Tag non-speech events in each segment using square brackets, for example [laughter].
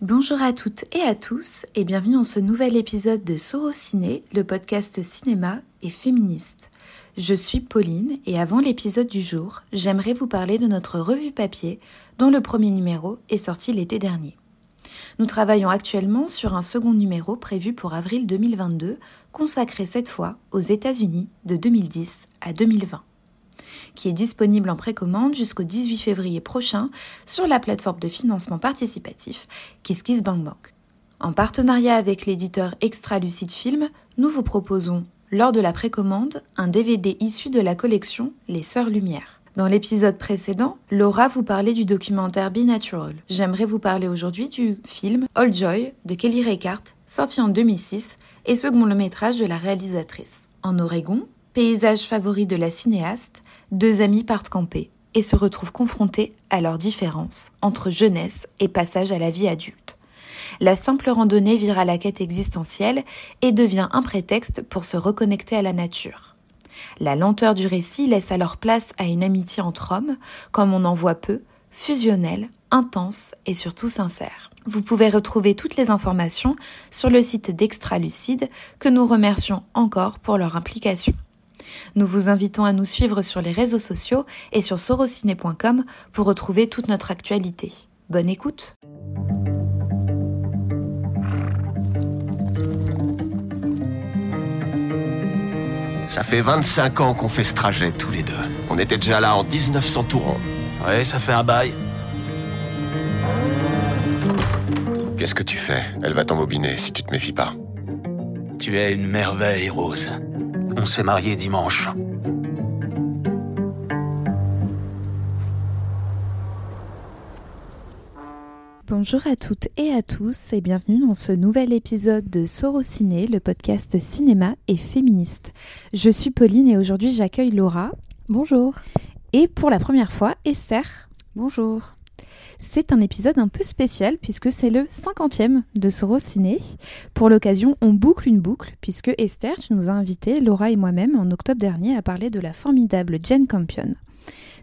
Bonjour à toutes et à tous et bienvenue dans ce nouvel épisode de Sorociné, le podcast cinéma et féministe. Je suis Pauline et avant l'épisode du jour, j'aimerais vous parler de notre revue papier dont le premier numéro est sorti l'été dernier. Nous travaillons actuellement sur un second numéro prévu pour avril 2022, consacré cette fois aux États-Unis de 2010 à 2020 qui est disponible en précommande jusqu'au 18 février prochain sur la plateforme de financement participatif KissKissBankBank. En partenariat avec l'éditeur Extra Lucide Film, nous vous proposons, lors de la précommande, un DVD issu de la collection Les Sœurs Lumière. Dans l'épisode précédent, Laura vous parlait du documentaire Be Natural. J'aimerais vous parler aujourd'hui du film All Joy de Kelly Reichardt, sorti en 2006 et second le métrage de la réalisatrice. En Oregon, paysage favori de la cinéaste, deux amis partent camper et se retrouvent confrontés à leurs différences entre jeunesse et passage à la vie adulte. La simple randonnée vire à la quête existentielle et devient un prétexte pour se reconnecter à la nature. La lenteur du récit laisse alors place à une amitié entre hommes, comme on en voit peu, fusionnelle, intense et surtout sincère. Vous pouvez retrouver toutes les informations sur le site d'Extra Lucide que nous remercions encore pour leur implication. Nous vous invitons à nous suivre sur les réseaux sociaux et sur sorociné.com pour retrouver toute notre actualité. Bonne écoute Ça fait 25 ans qu'on fait ce trajet tous les deux. On était déjà là en 1900 tourons. Ouais, ça fait un bail. Qu'est-ce que tu fais? Elle va t'embobiner si tu te méfies pas. Tu es une merveille, Rose. On s'est mariés dimanche. Bonjour à toutes et à tous et bienvenue dans ce nouvel épisode de Sorociné, le podcast cinéma et féministe. Je suis Pauline et aujourd'hui j'accueille Laura. Bonjour. Et pour la première fois, Esther. Bonjour. C'est un épisode un peu spécial puisque c'est le 50e de Soro Ciné. Pour l'occasion, on boucle une boucle puisque Esther, nous as invités, Laura et moi-même, en octobre dernier à parler de la formidable Jane Campion.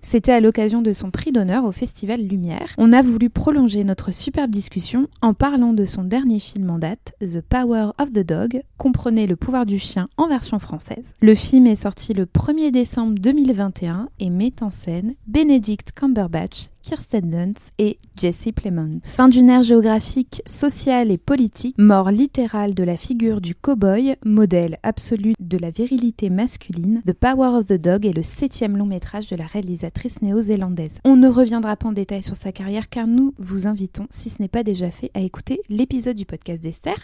C'était à l'occasion de son prix d'honneur au Festival Lumière. On a voulu prolonger notre superbe discussion en parlant de son dernier film en date, The Power of the Dog, comprenez le pouvoir du chien en version française. Le film est sorti le 1er décembre 2021 et met en scène Benedict Cumberbatch, Kirsten Dunst et Jesse Plemons. Fin d'une ère géographique, sociale et politique, mort littérale de la figure du cow-boy, modèle absolu de la virilité masculine, The Power of the Dog est le septième long métrage de la réalisatrice néo-zélandaise. On ne reviendra pas en détail sur sa carrière car nous vous invitons, si ce n'est pas déjà fait, à écouter l'épisode du podcast d'Esther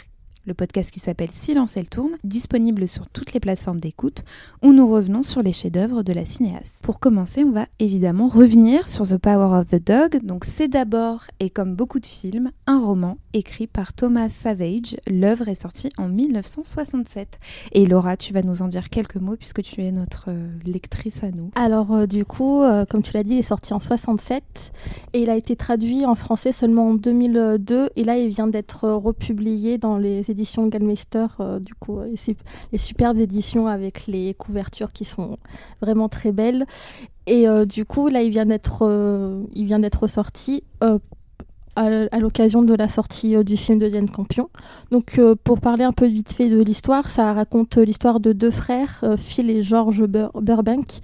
le podcast qui s'appelle Silence elle tourne, disponible sur toutes les plateformes d'écoute, où nous revenons sur les chefs-d'œuvre de la cinéaste. Pour commencer, on va évidemment revenir sur The Power of the Dog. Donc c'est d'abord, et comme beaucoup de films, un roman écrit par Thomas Savage. L'œuvre est sortie en 1967. Et Laura, tu vas nous en dire quelques mots puisque tu es notre euh, lectrice à nous. Alors euh, du coup, euh, comme tu l'as dit, il est sorti en 67 et il a été traduit en français seulement en 2002 et là il vient d'être republié dans les éditions Gallmeister, euh, du coup, les, les, superbes éditions avec les couvertures qui sont vraiment très belles. Et euh, du coup, là, il vient d'être, euh, il vient d'être sorti à, l'occasion de la sortie du film de Diane Campion. Donc, pour parler un peu vite fait de l'histoire, ça raconte l'histoire de deux frères, Phil et George Burbank,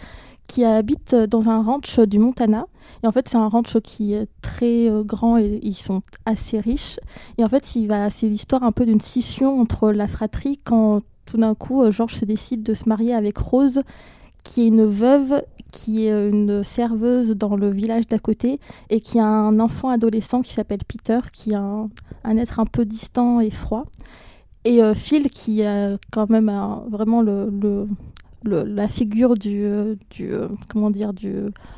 qui habitent dans un ranch du Montana. Et en fait, c'est un ranch qui est très euh, grand et ils sont assez riches. Et en fait, il va, c'est l'histoire un peu d'une scission entre la fratrie quand tout d'un coup, euh, George se décide de se marier avec Rose, qui est une veuve, qui est euh, une serveuse dans le village d'à côté et qui a un enfant adolescent qui s'appelle Peter, qui est un, être un peu distant et froid. Et Phil, qui a quand même vraiment le, la figure du, euh, euh, comment dire du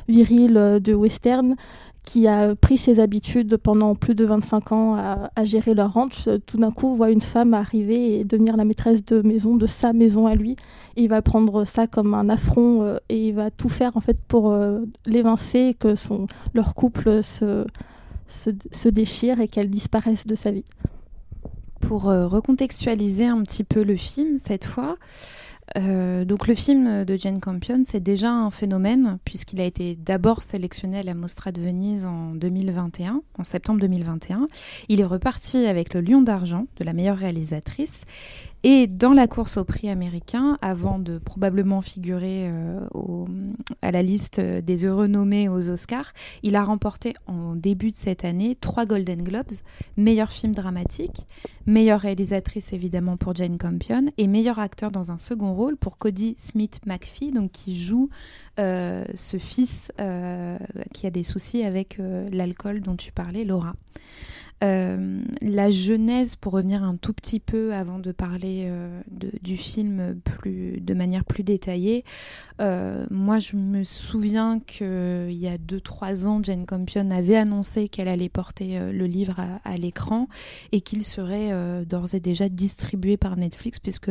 viril euh, de western qui a pris ses habitudes pendant plus de 25 ans à, gérer leur ranch, tout d'un coup voit une femme arriver et devenir la maîtresse de maison de sa maison à lui. Et il va prendre ça comme un affront et il va tout faire en fait pour l'évincer, que son, leur couple se, se déchire et qu'elle disparaisse de sa vie. Pour recontextualiser un petit peu le film cette fois, Euh, donc le film de Jane Campion, c'est déjà un phénomène puisqu'il a été d'abord sélectionné à la Mostra de Venise en 2021, en septembre 2021. Il est reparti avec le Lion d'argent de la meilleure réalisatrice et dans la course au prix américain, avant de probablement figurer euh, à la liste des heureux nommés aux Oscars, il a remporté en début de cette année trois Golden Globes, meilleur film dramatique, meilleure réalisatrice évidemment pour Jane Campion et meilleur acteur dans un second rôle pour Cody Smith McPhee, donc qui joue euh, ce fils euh, qui a des soucis avec l'alcool dont tu parlais, Laura. Euh, la genèse, pour revenir un tout petit peu avant de parler euh, du film plus, de manière plus détaillée, euh, moi je me souviens qu'il y a 2-3 ans, Jane Campion avait annoncé qu'elle allait porter le livre à, l'écran et qu'il serait d'ores et déjà distribué par Netflix puisque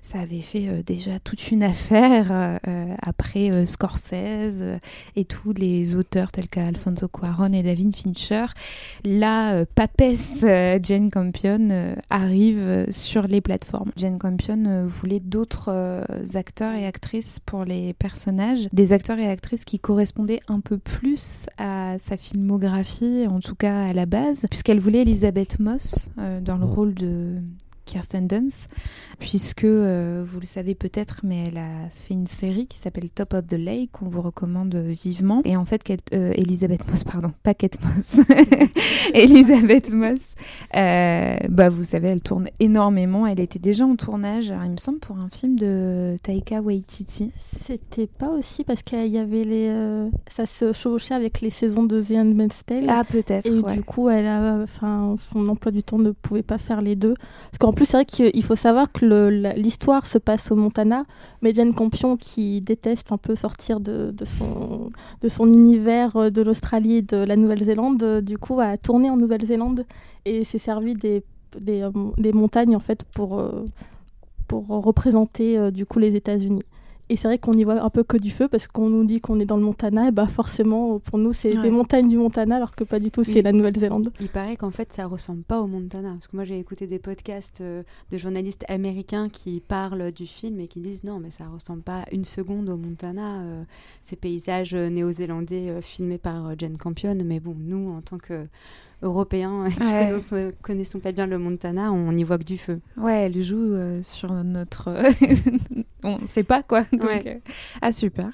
ça avait fait déjà toute une affaire après Scorsese et tous les auteurs tels qu'Alfonso Cuaron et David Fincher. Là, euh, papesse euh, Jane Campion euh, arrive sur les plateformes. Jane Campion voulait d'autres acteurs et actrices pour les personnages, des acteurs et actrices qui correspondaient un peu plus à sa filmographie, en tout cas à la base, puisqu'elle voulait Elisabeth Moss dans le rôle de Kirsten Dunst, puisque euh, vous le savez peut-être, mais elle a fait une série qui s'appelle Top of the Lake, qu'on vous recommande vivement. Et en fait, euh, Elisabeth Moss, pardon, pas Kate Moss, [laughs] Elisabeth Moss, euh, bah, vous savez, elle tourne énormément. Elle était déjà en tournage, il me semble, pour un film de Taika Waititi. C'était pas aussi parce qu'il y avait les. ça se chevauchait avec les saisons de The Handmaid's Tale. Ah, peut-être. Et du coup, elle a, enfin, son emploi du temps ne pouvait pas faire les deux. Parce qu'en plus, c'est vrai qu'il faut savoir que l'histoire se passe au Montana, mais Jane Campion, qui déteste un peu sortir de, son, univers euh, de l'Australie et de la Nouvelle-Zélande, euh, du coup, a tourné en Nouvelle-Zélande et s'est servi des, des, euh, montagnes en fait pour, pour représenter du coup les États-Unis. Et c'est vrai qu'on y voit un peu que du feu parce qu'on nous dit qu'on est dans le Montana, et bah forcément pour nous c'est des montagnes du Montana alors que pas du tout, c'est la Nouvelle-Zélande. Il paraît qu'en fait ça ressemble pas au Montana parce que moi j'ai écouté des podcasts euh, de journalistes américains qui parlent du film et qui disent non mais ça ressemble pas une seconde au Montana, euh, ces paysages euh, néo-zélandais filmés par Jane Campion, mais bon nous en tant que européens [laughs] qui ne connaissons pas bien le Montana, on n'y voit que du feu. Ouais, elle joue euh, sur notre. [laughs] on ne sait pas quoi. Donc, euh, Ah, super.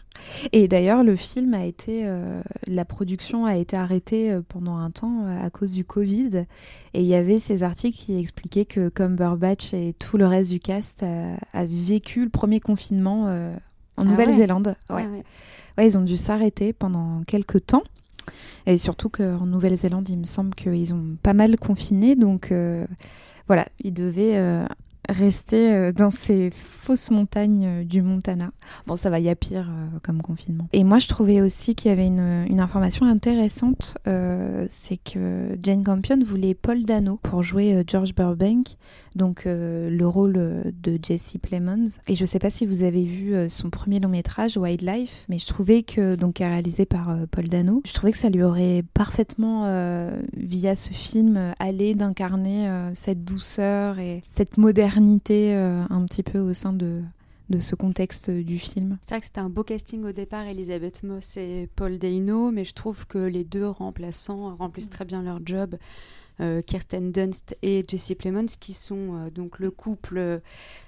Et d'ailleurs, le film a été. Euh, la production a été arrêtée pendant un temps à cause du Covid. Et il y avait ces articles qui expliquaient que Cumberbatch et tout le reste du cast a, vécu le premier confinement en ah Nouvelle-Zélande. Ouais. ouais. ils ont dû s'arrêter pendant quelques temps. Et surtout qu'en Nouvelle-Zélande, il me semble qu'ils ont pas mal confiné. Donc euh, voilà, ils devaient euh, rester euh, dans ces fausses montagnes euh, du Montana. Bon, ça va, il y a pire euh, comme confinement. Et moi, je trouvais aussi qu'il y avait une, information intéressante, c'est que Jane Campion voulait Paul Dano pour jouer George Burbank, donc le rôle de Jesse Plemons. Et je sais pas si vous avez vu son premier long métrage, Wildlife, mais je trouvais que, donc réalisé par Paul Dano, je trouvais que ça lui aurait parfaitement, via ce film, allé d'incarner cette douceur et cette modernité euh, un petit peu au sein de, de ce contexte du film. C'est vrai que c'était un beau casting au départ, Elisabeth Moss et Paul Dano, mais je trouve que les deux remplaçants remplissent très bien leur job. Euh, Kirsten Dunst et Jesse Plemons, qui sont euh, donc le couple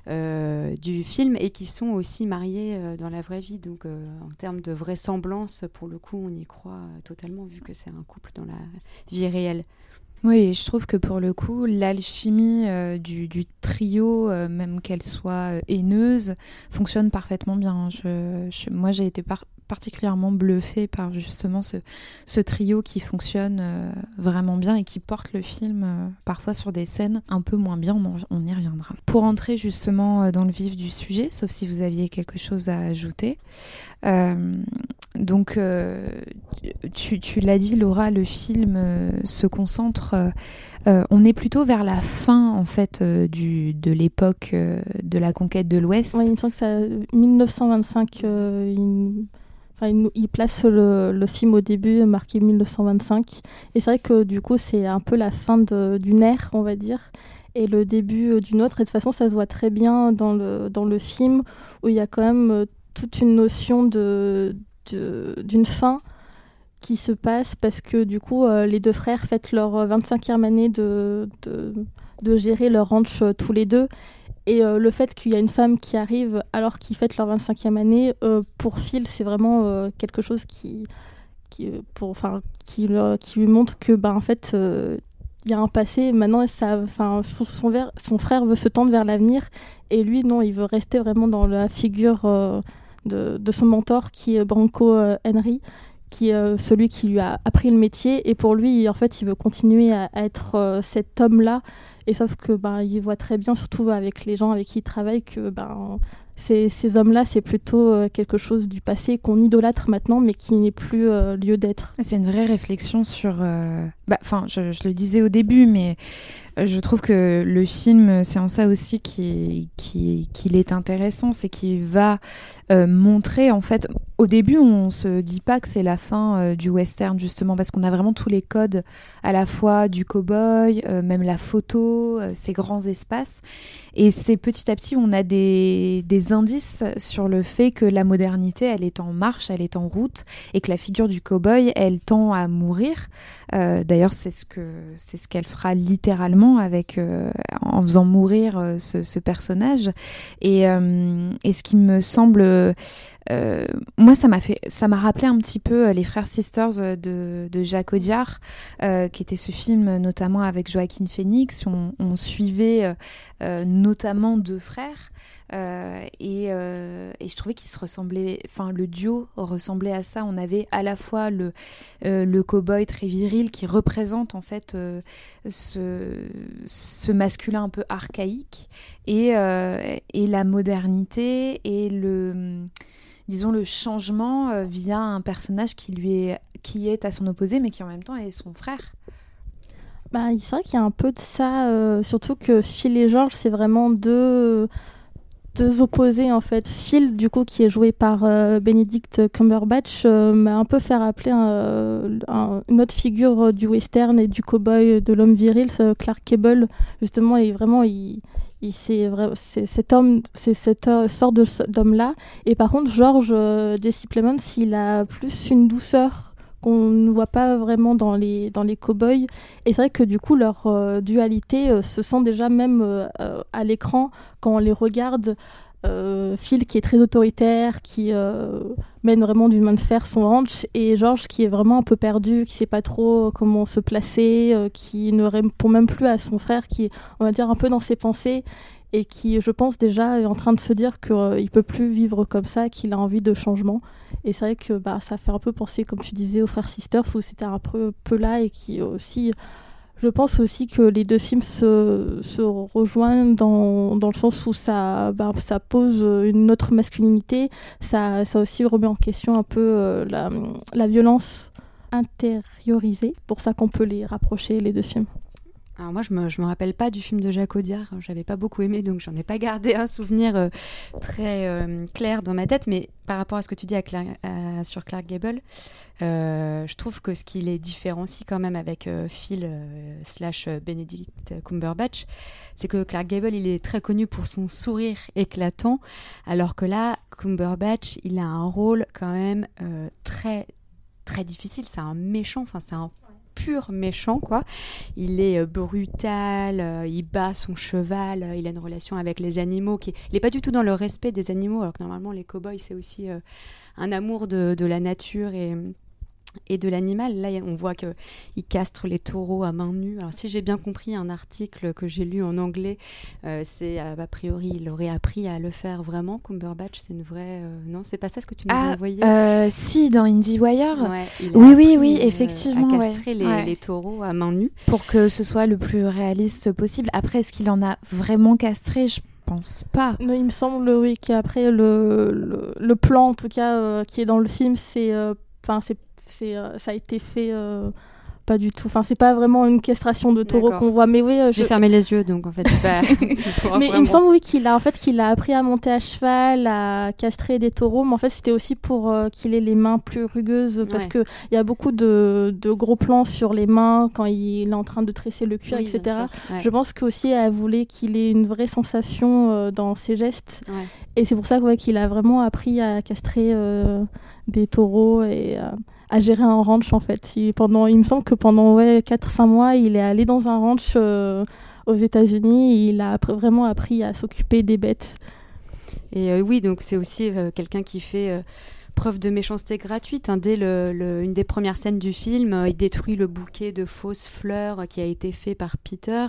du film et qui sont aussi mariés dans la vraie vie. Donc, en termes de vraisemblance, pour le coup, on y croit totalement, vu que c'est un couple dans la vie réelle. Oui, je trouve que pour le coup, l'alchimie euh, du, trio, euh, même qu'elle soit euh, haineuse, fonctionne parfaitement bien. moi, j'ai été particulièrement bluffée par justement ce, trio qui fonctionne vraiment bien et qui porte le film parfois sur des scènes un peu moins bien, on, y reviendra. Pour entrer justement dans le vif du sujet, sauf si vous aviez quelque chose à ajouter, donc tu, l'as dit Laura, le film se concentre euh, euh, on est plutôt vers la fin en fait euh, du, de l'époque de la conquête de l'Ouest. il me semble que c'est 1925. Il... il, place le, film au début, marqué 1925. Et c'est vrai que du coup, c'est un peu la fin d'une ère, on va dire. et le début d'une autre. Et de toute façon, ça se voit très bien dans le, dans le film où il y a quand même toute une notion de, d'une fin qui se passe parce que du coup, les deux frères fêtent leur 25e année de, de, de gérer leur ranch tous les deux. Et euh, le fait qu'il y a une femme qui arrive alors qu'ils fêtent leur 25e année, euh, pour Phil, c'est vraiment euh, quelque chose qui, qui, pour, qui, lui montre que, ben, en fait, il y a un passé. Maintenant, son, frère veut se tendre vers l'avenir. Et lui, non, il veut rester vraiment dans la figure de, de, son mentor, qui est Branco Henry qui est celui qui lui a appris le métier. Et pour lui, en fait, il veut continuer à, être cet homme-là et sauf que ben, il voit très bien, surtout avec les gens avec qui il travaille, que ben, ces, ces hommes-là, c'est plutôt euh, quelque chose du passé qu'on idolâtre maintenant, mais qui n'est plus euh, lieu d'être. C'est une vraie réflexion sur. Euh, bah, enfin, je, je, le disais au début, mais je trouve que le film, c'est en ça aussi qu'il qui, est intéressant, c'est qu'il va euh, montrer, en fait, au début, on se dit pas que c'est la fin euh, du western, justement, parce qu'on a vraiment tous les codes, à la fois du cow-boy, euh, même la photo, ces grands espaces. Et c'est petit à petit, on a des, des indices sur le fait que la modernité, elle est en marche, elle est en route, et que la figure du cow-boy, elle tend à mourir. D'ailleurs, c'est ce que ce qu'elle fera littéralement avec, euh, en faisant mourir euh, ce, personnage. Euh, et, ce qui me semble moi, ça m'a fait, ça m'a rappelé un petit peu les frères sisters de, de Jacques Audiard, qui était ce film notamment avec Joaquin Phoenix. On, on suivait notamment deux frères euh, et, euh, et, je trouvais qu'ils se ressemblaient, enfin le duo ressemblait à ça. On avait à la fois le, euh, le cow-boy très viril qui représente en fait ce, ce, masculin un peu archaïque et, et la modernité et le disons le changement via un personnage qui lui est qui est à son opposé mais qui en même temps est son frère. Bah, c'est vrai qu'il y a un peu de ça, surtout que Phil et George, c'est vraiment deux, deux opposés en fait. Phil, du coup, qui est joué par euh, Benedict Cumberbatch, euh, m'a un peu fait rappeler euh, une autre figure du western et du cowboy de l'homme viril, Clark Cable. Justement, et vraiment, il, il c'est cet homme, c'est cette sorte d'homme-là. Et par contre, George Jesse Plemons, il a plus une douceur qu'on ne voit pas vraiment dans les, dans les cow-boys. Et c'est vrai que du coup, leur euh, dualité euh, se sent déjà même euh, à l'écran quand on les regarde. Phil qui est très autoritaire, qui mène vraiment d'une main de fer son ranch, et George qui est vraiment un peu perdu, qui sait pas trop comment se placer, qui ne répond même plus à son frère, qui est, on va dire, un peu dans ses pensées, et qui, je pense, déjà est en train de se dire qu'il ne peut plus vivre comme ça, qu'il a envie de changement. Et c'est vrai que bah, ça fait un peu penser, comme tu disais, aux frères Sisters, où c'était un peu, là et qui aussi. Je pense aussi que les deux films se, se rejoignent dans, dans, le sens où ça, bah, ça pose une autre masculinité. Ça, ça aussi remet en question un peu euh, la, la violence intériorisée. Pour ça qu'on peut les rapprocher, les deux films. Alors moi, je me, me rappelle pas du film de Jacques Audiard. J'avais pas beaucoup aimé, donc j'en ai pas gardé un souvenir euh, très euh, clair dans ma tête. Mais par rapport à ce que tu dis sur Clark Gable, euh, je trouve que ce qui les différencie quand même avec Phil slash Benedict Cumberbatch, c'est que Clark Gable, il est très connu pour son sourire éclatant, alors que là, Cumberbatch, il a un rôle quand même très très difficile. C'est un méchant. Enfin, c'est un pur méchant, quoi. Il est euh, brutal, euh, il bat son cheval, euh, il a une relation avec les animaux qui. Il n'est pas du tout dans le respect des animaux, alors que normalement, les cow-boys, c'est aussi un amour de, de, la nature et et de l'animal. Là, on voit qu'il castre les taureaux à main nue. Alors, si j'ai bien compris un article que j'ai lu en anglais, euh, c'est a priori, il aurait appris à le faire vraiment. Cumberbatch, c'est une vraie. Euh, non, c'est pas ça ce que tu nous as ah, envoyé? euh, Si, dans IndieWire. oui, oui, oui, effectivement. à castrer les, taureaux à main nue. Pour que ce soit le plus réaliste possible. Après, est-ce qu'il en a vraiment castré? Je pense pas. Non, il me semble, oui, qu'après, le, le, le, plan, en tout cas, qui est dans le film, c'est. Enfin, c'est euh, ça a été fait euh, pas du tout. Enfin, c'est pas vraiment une castration de taureau qu'on voit. Mais oui, j'ai fermé les yeux, donc en fait. [laughs] [laughs] mais il me semble oui qu'il a en fait qu'il a appris à monter à cheval, à castrer des taureaux, mais en fait c'était aussi pour qu'il ait les mains plus rugueuses parce que il y a beaucoup de, de, gros plans sur les mains quand il est en train de tresser le cuir, etc. Je pense qu'aussi elle voulait qu'il ait une vraie sensation dans ses gestes. Et c'est pour ça qu'il a vraiment appris à castrer euh, des taureaux et euh, à gérer un ranch en fait. Il, pendant, il me semble que pendant ouais, 4-5 mois, il est allé dans un ranch euh, aux États-Unis. Il a vraiment appris à s'occuper des bêtes. Et oui, donc c'est aussi quelqu'un qui fait preuve de méchanceté gratuite. Hein. Dès le, une des premières scènes du film, euh, il détruit le bouquet de fausses fleurs qui a été fait par Peter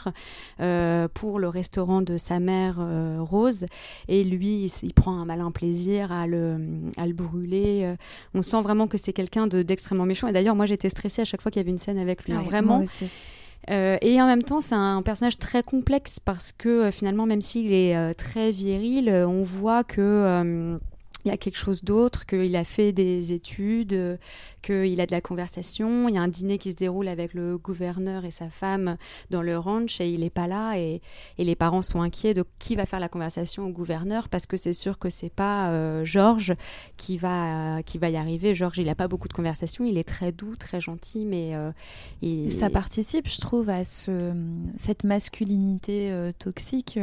euh, pour le restaurant de sa mère euh, Rose. Et lui, il, prend un malin plaisir à le, à le brûler. On sent vraiment que c'est quelqu'un d'extrêmement méchant. Et d'ailleurs, moi, j'étais stressée à chaque fois qu'il y avait une scène avec lui. Hein. vraiment. et en même temps, c'est un personnage très complexe parce que finalement, même s'il est très viril, on voit que il y a quelque chose d'autre, qu'il a fait des études, qu'il a de la conversation. Il y a un dîner qui se déroule avec le gouverneur et sa femme dans le ranch et il n'est pas là et, les parents sont inquiets de qui va faire la conversation au gouverneur parce que c'est sûr que c'est pas euh, Georges qui va, qui va y arriver. Georges, il n'a pas beaucoup de conversation, il est très doux, très gentil, mais euh, ça participe, je trouve, à ce, cette masculinité euh, toxique.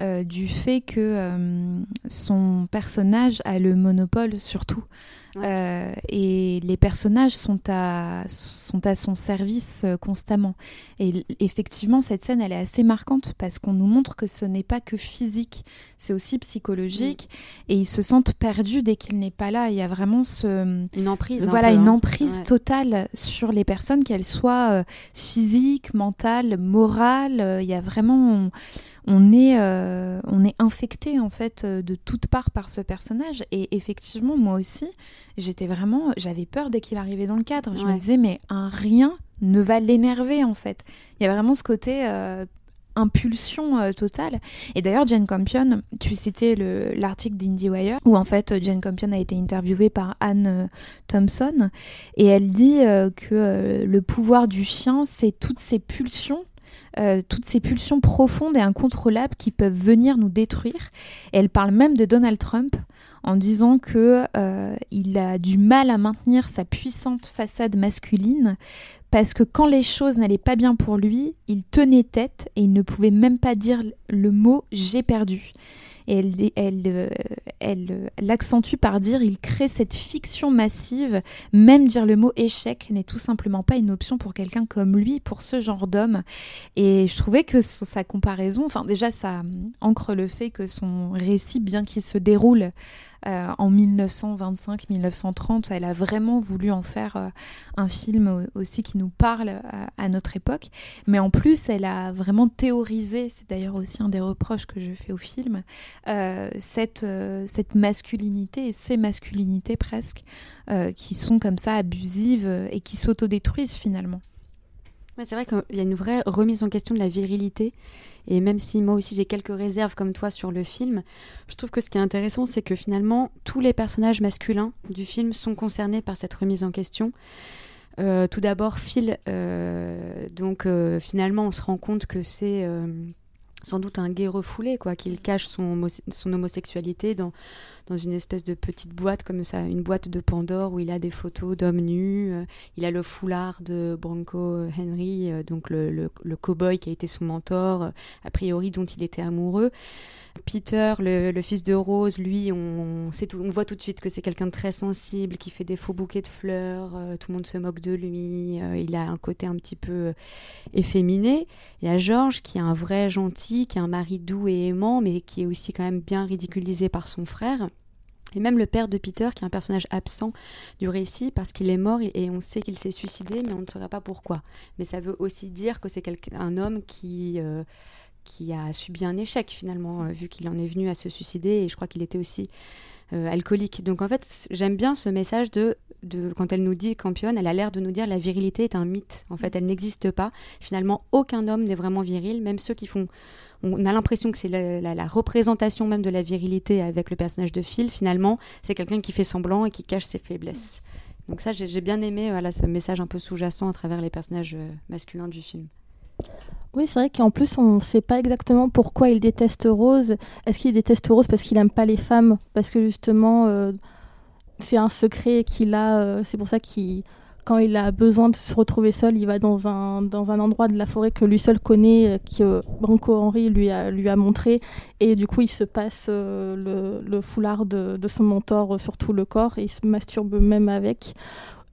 Euh, du fait que euh, son personnage a le monopole sur tout. Euh, et les personnages sont à, sont à son service constamment. Et effectivement, cette scène, elle est assez marquante parce qu'on nous montre que ce n'est pas que physique, c'est aussi psychologique. Et ils se sentent perdus dès qu'il n'est pas là. Il y a vraiment ce, une emprise. Voilà, une hein. emprise totale sur les personnes, qu'elles soient physiques, mentales, morales. Il y a vraiment on est, euh, on est infecté en fait euh, de toutes parts par ce personnage. Et effectivement, moi aussi, j'étais vraiment, j'avais peur dès qu'il arrivait dans le cadre. Je me disais, mais un rien ne va l'énerver en fait. Il y a vraiment ce côté euh, impulsion totale. Et d'ailleurs, Jane Campion, tu citais l'article d'IndieWire, où en fait Jane Campion a été interviewée par Anne Thompson, et elle dit que le pouvoir du chien, c'est toutes ces pulsions euh, toutes ces pulsions profondes et incontrôlables qui peuvent venir nous détruire. elle parle même de Donald Trump en disant que euh, il a du mal à maintenir sa puissante façade masculine parce que quand les choses n'allaient pas bien pour lui, il tenait tête et il ne pouvait même pas dire le mot j'ai perdu et elle, euh, elle, l'accentue par dire il crée cette fiction massive. Même dire le mot échec n'est tout simplement pas une option pour quelqu'un comme lui, pour ce genre d'homme. Et je trouvais que sa comparaison, enfin déjà ça ancre le fait que son récit, bien qu'il se déroule euh, en 1925-1930. Elle a vraiment voulu en faire euh, un film aussi qui nous parle à, notre époque. Mais en plus, elle a vraiment théorisé, c'est d'ailleurs aussi un des reproches que je fais au film, euh, cette, cette masculinité et ces masculinités presque qui sont comme ça abusives et qui s'autodétruisent finalement. C'est vrai qu'il y a une vraie remise en question de la virilité et même si moi aussi j'ai quelques réserves comme toi sur le film, je trouve que ce qui est intéressant, c'est que finalement tous les personnages masculins du film sont concernés par cette remise en question. Euh, tout d'abord, Phil, euh, donc euh, finalement on se rend compte que c'est sans doute un gay refoulé, quoi, qu'il cache son, son homosexualité dans, dans une espèce de petite boîte comme ça, une boîte de Pandore où il a des photos d'hommes nus. Euh, il a le foulard de Branko Henry, euh, donc le, le, le cow-boy qui a été son mentor, euh, a priori dont il était amoureux. Peter, le, fils de Rose, lui, on, sait on voit tout de suite que c'est quelqu'un de très sensible, qui fait des faux bouquets de fleurs, tout le monde se moque de lui, il a un côté un petit peu efféminé. Il y a George, qui est un vrai gentil, qui est un mari doux et aimant, mais qui est aussi quand même bien ridiculisé par son frère. Et même le père de Peter, qui est un personnage absent du récit, parce qu'il est mort et on sait qu'il s'est suicidé, mais on ne saura pas pourquoi. Mais ça veut aussi dire que c'est un homme qui qui a subi un échec finalement, euh, vu qu'il en est venu à se suicider et je crois qu'il était aussi euh, alcoolique. Donc en fait, j'aime bien ce message de, de, quand elle nous dit campionne, elle a l'air de nous dire la virilité est un mythe. En fait, elle n'existe pas. Finalement, aucun homme n'est vraiment viril, même ceux qui font. On a l'impression que c'est la, la, représentation même de la virilité avec le personnage de Phil. Finalement, c'est quelqu'un qui fait semblant et qui cache ses faiblesses. Donc ça, j'ai bien aimé ce message un peu sous-jacent à travers les personnages masculins du film. Oui, c'est vrai qu'en plus, on ne sait pas exactement pourquoi il déteste Rose. Est-ce qu'il déteste Rose parce qu'il n'aime pas les femmes? Parce que justement, c'est un secret qu'il a. c'est pour ça qu'il quand il a besoin de se retrouver seul, il va dans un, dans un endroit de la forêt que lui seul connaît, euh, que Branco Henry lui a, lui a montré. Et du coup, il se passe euh, le, foulard de, son mentor sur tout le corps et il se masturbe même avec.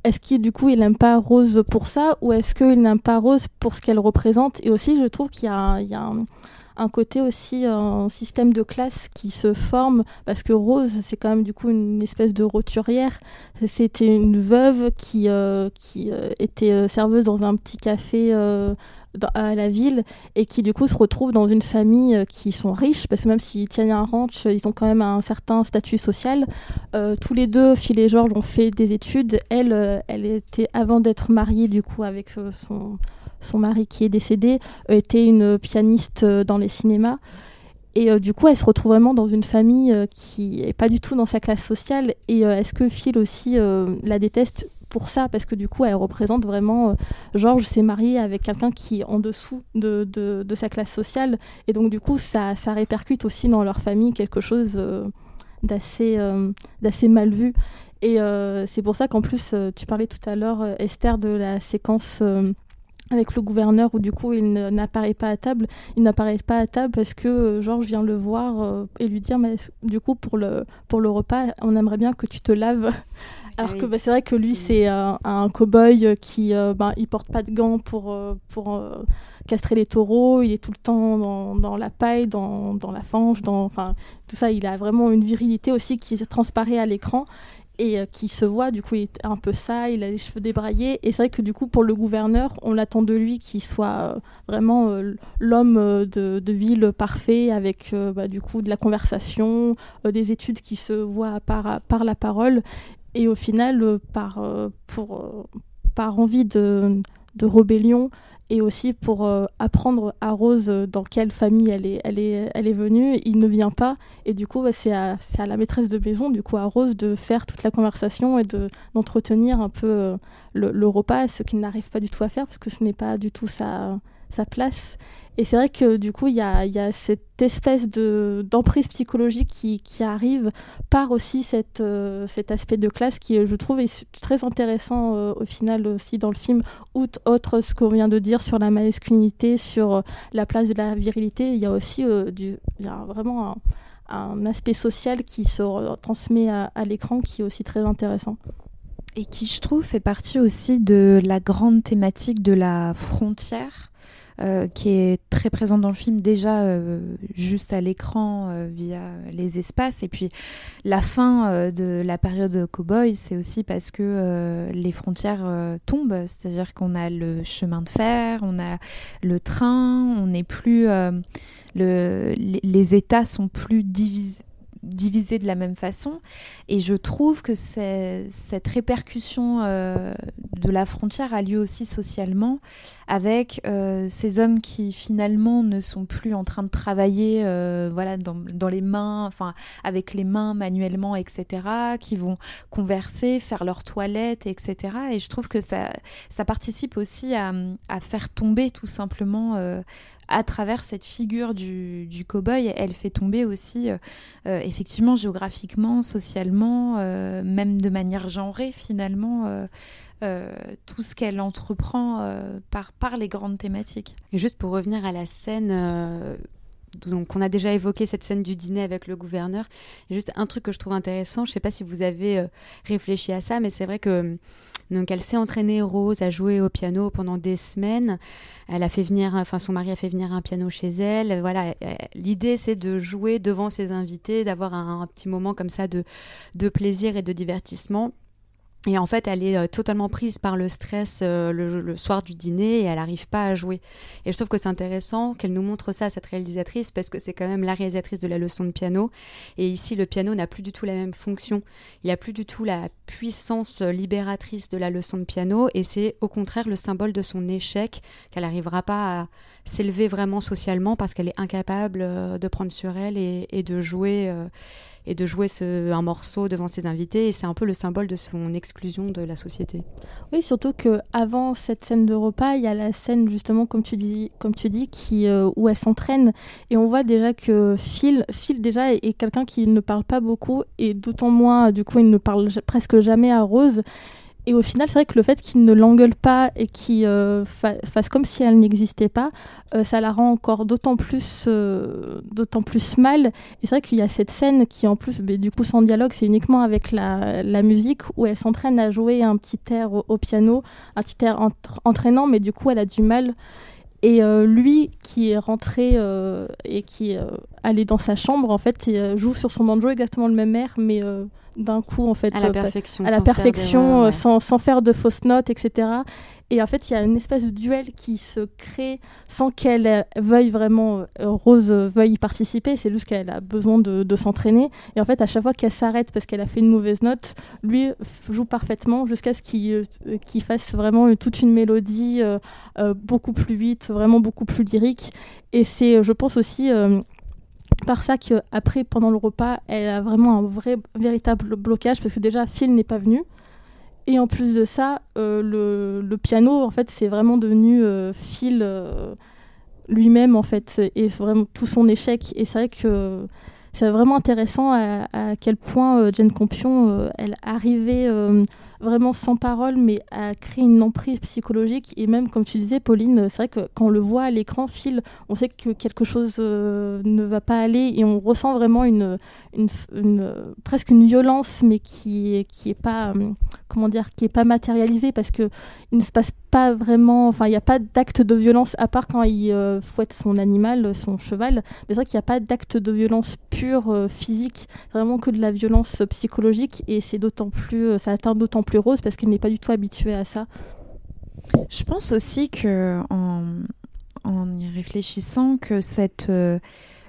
Est-ce qu'il du coup il n'aime pas Rose pour ça ou est-ce qu'il n'aime pas Rose pour ce qu'elle représente? Et aussi, je trouve qu'il y a, y a un, un côté aussi un système de classe qui se forme parce que Rose c'est quand même du coup une espèce de roturière. C'était une veuve qui euh, qui euh, était euh, serveuse dans un petit café à la ville et qui du coup se retrouve dans une famille qui sont riches parce que même s'ils tiennent un ranch ils ont quand même un certain statut social. Tous les deux Phil et George ont fait des études. Elle elle était avant d'être mariée du coup avec son son mari qui est décédé, euh, était une pianiste euh, dans les cinémas. Et euh, du coup, elle se retrouve vraiment dans une famille qui est pas du tout dans sa classe sociale. Et est-ce que Phil aussi la déteste pour ça? Parce que du coup, elle représente vraiment. Georges s'est marié avec quelqu'un qui est en dessous de, de, sa classe sociale. Et donc, du coup, ça, ça répercute aussi dans leur famille quelque chose d'assez d'assez mal vu. Et c'est pour ça qu'en plus, tu parlais tout à l'heure, Esther, de la séquence avec le gouverneur où du coup il n'apparaît pas à table. Il n'apparaît pas à table parce que euh, Georges vient le voir euh, et lui dire mais du coup pour le pour le repas on aimerait bien que tu te laves. [laughs] Alors que bah, c'est vrai que lui c'est un, cow-boy qui euh, bah, il porte pas de gants pour pour castrer les taureaux. Il est tout le temps dans, dans la paille, dans, dans la fange, dans enfin tout ça. Il a vraiment une virilité aussi qui transparaît à l'écran et euh, qui se voit, du coup, il est un peu ça, il a les cheveux débraillés. Et c'est vrai que du coup, pour le gouverneur, on attend de lui qu'il soit euh, vraiment euh, l'homme de, de, ville parfait, avec bah, du coup de la conversation, des études qui se voient par, par la parole. Et au final, par, pour, par envie de, de rébellion, et aussi pour euh, apprendre à Rose euh, dans quelle famille elle est, elle est, elle est venue. Il ne vient pas et du coup c'est à, à, la maîtresse de maison, du coup à Rose, de faire toute la conversation et d'entretenir un peu euh, le, le, repas, ce qu'il n'arrive pas du tout à faire parce que ce n'est pas du tout sa, sa place. Et c'est vrai que du coup, il y a, cette espèce de, d'emprise psychologique qui, arrive par aussi cette, euh, cet aspect de classe qui, je trouve, est très intéressant euh, au final aussi dans le film, outre ce qu'on vient de dire sur la masculinité, sur euh, la place de la virilité. Il y a aussi du, y a vraiment un, aspect social qui se transmet à l'écran qui est aussi très intéressant et qui, je trouve, fait partie aussi de la grande thématique de la frontière euh, qui est très présente dans le film déjà euh, juste à l'écran euh, via les espaces. Et puis la fin de la période cowboy, c'est aussi parce que les frontières tombent, c'est-à-dire qu'on a le chemin de fer, on a le train, on n'est plus... Le, les, États sont plus divisés divisé de la même façon. Et je trouve que cette répercussion de la frontière a lieu aussi socialement avec euh, ces hommes qui finalement ne sont plus en train de travailler euh, voilà, dans, les mains, enfin avec les mains manuellement, etc., qui vont converser, faire leur toilette, etc. Et je trouve que ça, participe aussi à, faire tomber tout simplement à travers cette figure du, cow-boy, elle fait tomber aussi, euh, euh, effectivement, géographiquement, socialement, euh, même de manière genrée, finalement, tout ce qu'elle entreprend par, par les grandes thématiques. Et juste pour revenir à la scène donc on a déjà évoqué cette scène du dîner avec le gouverneur. Juste un truc que je trouve intéressant, je ne sais pas si vous avez réfléchi à ça, mais c'est vrai que donc elle s'est entraînée Rose à jouer au piano pendant des semaines. Elle a fait venir, enfin son mari a fait venir un piano chez elle. Voilà, l'idée c'est de jouer devant ses invités, d'avoir un, petit moment comme ça de plaisir et de divertissement. Et en fait, elle est euh, totalement prise par le stress euh, le, soir du dîner et elle n'arrive pas à jouer. Et je trouve que c'est intéressant qu'elle nous montre ça, cette réalisatrice, parce que c'est quand même la réalisatrice de la leçon de piano. Et ici, le piano n'a plus du tout la même fonction. Il n'a plus du tout la puissance libératrice de la leçon de piano. Et c'est au contraire le symbole de son échec, qu'elle n'arrivera pas à s'élever vraiment socialement parce qu'elle est incapable de prendre sur elle et de jouer et de jouer ce, un morceau devant ses invités. Et c'est un peu le symbole de son exclusion de la société. Oui, surtout que avant cette scène de repas, il y a la scène justement, comme tu dis, comme tu dis euh, où elle s'entraîne. Et on voit déjà que Phil, Phil déjà est, quelqu'un qui ne parle pas beaucoup et d'autant moins, du coup, il ne parle presque jamais à Rose. Et au final, c'est vrai que le fait qu'il ne l'engueule pas et qu'il euh, fasse comme si elle n'existait pas, euh, ça la rend encore d'autant plus, euh, d'autant plus mal. Et c'est vrai qu'il y a cette scène qui, en plus, mais du coup, sans dialogue, c'est uniquement avec la, musique où elle s'entraîne à jouer un petit air au, piano, un petit air entraînant, mais du coup, elle a du mal. Et lui, qui est rentré et qui est allé dans sa chambre, en fait, joue sur son banjo exactement le même air, mais d'un coup en fait à la euh, perfection, à la sans, perfection faire sans, sans, faire de fausses notes etc et en fait il y a une espèce de duel qui se crée sans qu'elle veuille vraiment euh, Rose veuille y participer. C'est juste qu'elle a besoin de, de s'entraîner. Et en fait à chaque fois qu'elle s'arrête parce qu'elle a fait une mauvaise note lui joue parfaitement jusqu'à ce qu'il euh, qu fasse vraiment toute une mélodie beaucoup plus vite vraiment beaucoup plus lyrique. Et c'est je pense aussi par ça qu'après, pendant le repas, elle a vraiment un vrai, véritable blocage parce que déjà, Phil n'est pas venu. Et en plus de ça, euh, le, piano, en fait, c'est vraiment devenu euh, Phil euh, lui-même, en fait, et vraiment tout son échec. Et c'est vrai que c'est vraiment intéressant à, à, quel point Jane Campion, elle arrivait vraiment sans parole, mais à créer une emprise psychologique. Et même, comme tu disais, Pauline, c'est vrai que quand on le voit à l'écran, Phil, on sait que quelque chose euh, ne va pas aller et on ressent vraiment une, une, presque une violence, mais qui est, qui est pas, euh, comment dire, qui est pas matérialisée parce que il ne se passe pas vraiment, enfin, il n'y a pas d'acte de violence à part quand il euh, fouette son animal, son cheval. Mais c'est vrai qu'il n'y a pas d'acte de violence pure physique, vraiment que de la violence psychologique et c'est d'autant plus, ça atteint d'autant plus Rose parce qu'elle n'est pas du tout habituée à ça. Je pense aussi que en, y réfléchissant que cette euh,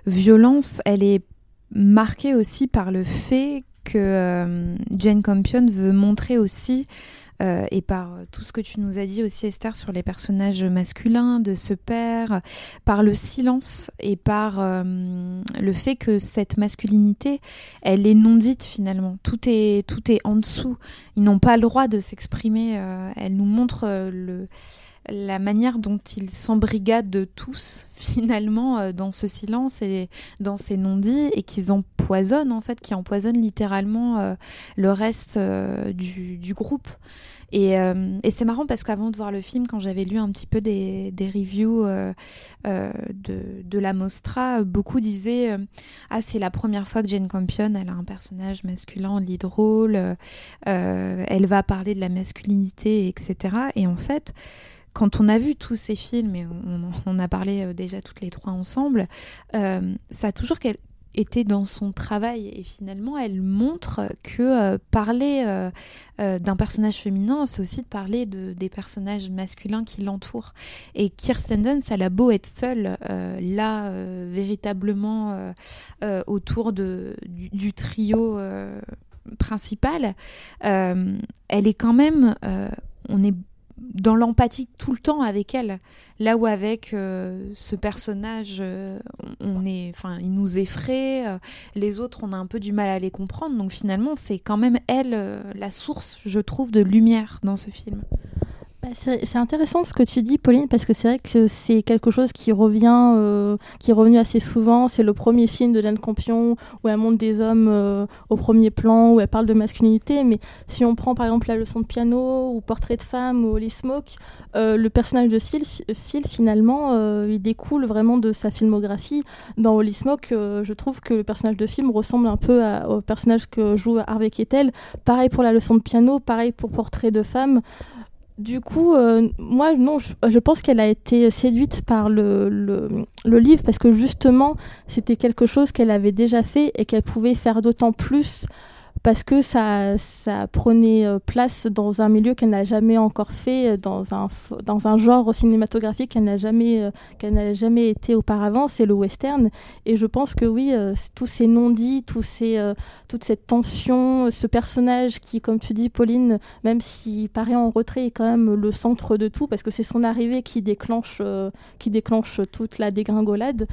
violence, elle est marquée aussi par le fait que euh, Jane Campion veut montrer aussi euh, et par tout ce que tu nous as dit aussi Esther sur les personnages masculins de ce père, par le silence et par euh, le fait que cette masculinité, elle est non dite finalement. Tout est tout est en dessous. Ils n'ont pas le droit de s'exprimer. Euh, elle nous montre le la manière dont ils s'embrigadent de tous [laughs] finalement dans ce silence et dans ces non-dits et qu'ils empoisonnent en fait, qui empoisonnent littéralement le reste du, du, groupe. Et, euh, et c'est marrant parce qu'avant de voir le film, quand j'avais lu un petit peu des, des reviews euh, euh, de, de, la Mostra, beaucoup disaient Ah, c'est la première fois que Jane Campion, elle a un personnage masculin en lead role, elle va parler de la masculinité, etc. Et en fait, quand on a vu tous ces films, et on, a parlé déjà toutes les trois ensemble, ça a toujours était dans son travail. Et finalement elle montre que euh, parler euh, euh, d'un personnage féminin c'est aussi de parler de, des personnages masculins qui l'entourent. Et Kirsten Dunst elle a beau être seule là véritablement autour de, du, du trio principal elle est quand même on est dans l'empathie tout le temps avec elle. Là où avec euh, ce personnage, euh, on est, enfin, il nous effraie. Euh, les autres, on a un peu du mal à les comprendre. Donc finalement, c'est quand même elle la source, je trouve, de lumière dans ce film. Bah, c'est intéressant ce que tu dis, Pauline, parce que c'est vrai que c'est quelque chose qui revient, euh, qui est revenu assez souvent. C'est le premier film de Jane Campion où elle montre des hommes euh, au premier plan, où elle parle de masculinité. Mais si on prend par exemple la leçon de piano ou Portrait de femme ou Holy Smoke, euh, le personnage de Phil, Phil finalement, il découle vraiment de sa filmographie. Dans Holy Smoke, je trouve que le personnage de film ressemble un peu au personnage que joue Harvey Keitel. Pareil pour la leçon de piano, pareil pour Portrait de femme. Du coup, euh, moi, non, je, pense qu'elle a été séduite par le, le, livre parce que justement, c'était quelque chose qu'elle avait déjà fait et qu'elle pouvait faire d'autant plus parce que ça, prenait euh, place dans un milieu qu'elle n'a jamais encore fait, euh, dans un, genre cinématographique qu'elle n'a jamais, euh, jamais été auparavant, c'est le western. Et je pense que oui, tous ces non-dits, ces, toute cette tension, ce personnage qui, comme tu dis, Pauline, même s'il paraît en retrait, est quand même le centre de tout, parce que c'est son arrivée qui déclenche, qui déclenche toute la dégringolade.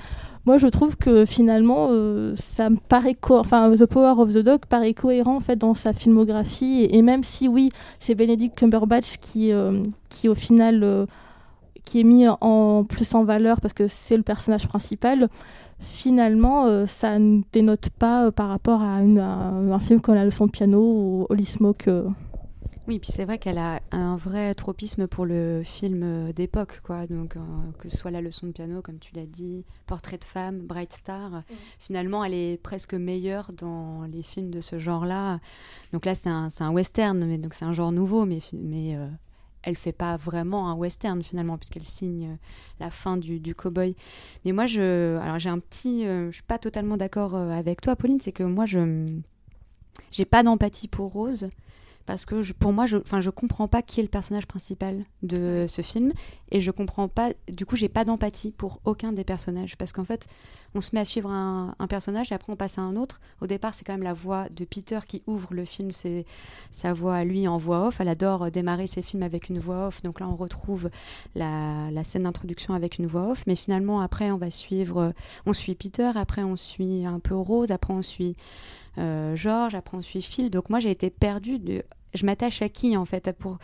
Moi, je trouve que finalement, euh, ça me paraît enfin, The Power of the Dog paraît cohérent en fait dans sa filmographie et, même si oui, c'est Benedict Cumberbatch qui, euh, qui au final, euh, qui est mis en plus en valeur parce que c'est le personnage principal. Finalement, ça ne dénote pas par rapport à, un film comme La leçon de piano ou Holy Smoke. Oui, puis c'est vrai qu'elle a un vrai tropisme pour le film euh, d'époque, quoi. Donc, euh, que ce soit la leçon de piano, comme tu l'as dit, Portrait de femme, Bright Star, finalement, elle est presque meilleure dans les films de ce genre-là. Donc là, c'est un, un, western, mais donc c'est un genre nouveau, mais, mais euh, elle fait pas vraiment un western finalement, puisqu'elle signe la fin du, du cowboy. Mais moi, je, alors j'ai un petit, je suis pas totalement d'accord avec toi, Pauline, c'est que moi, je, j'ai pas d'empathie pour Rose parce que pour moi, je, enfin, je comprends pas qui est le personnage principal de ce film et je comprends pas. Du coup, j'ai pas d'empathie pour aucun des personnages parce qu'en fait, on se met à suivre un, personnage et après on passe à un autre. Au départ, c'est quand même la voix de Peter qui ouvre le film, c'est sa voix à lui en voix off. Elle adore démarrer ses films avec une voix off, donc là on retrouve la, la scène d'introduction avec une voix off. Mais finalement, après, on va suivre, on suit Peter, après on suit un peu Rose, après on suit euh, Georges, après on suit Phil. Donc moi j'ai été perdue de je m'attache à qui en fait pour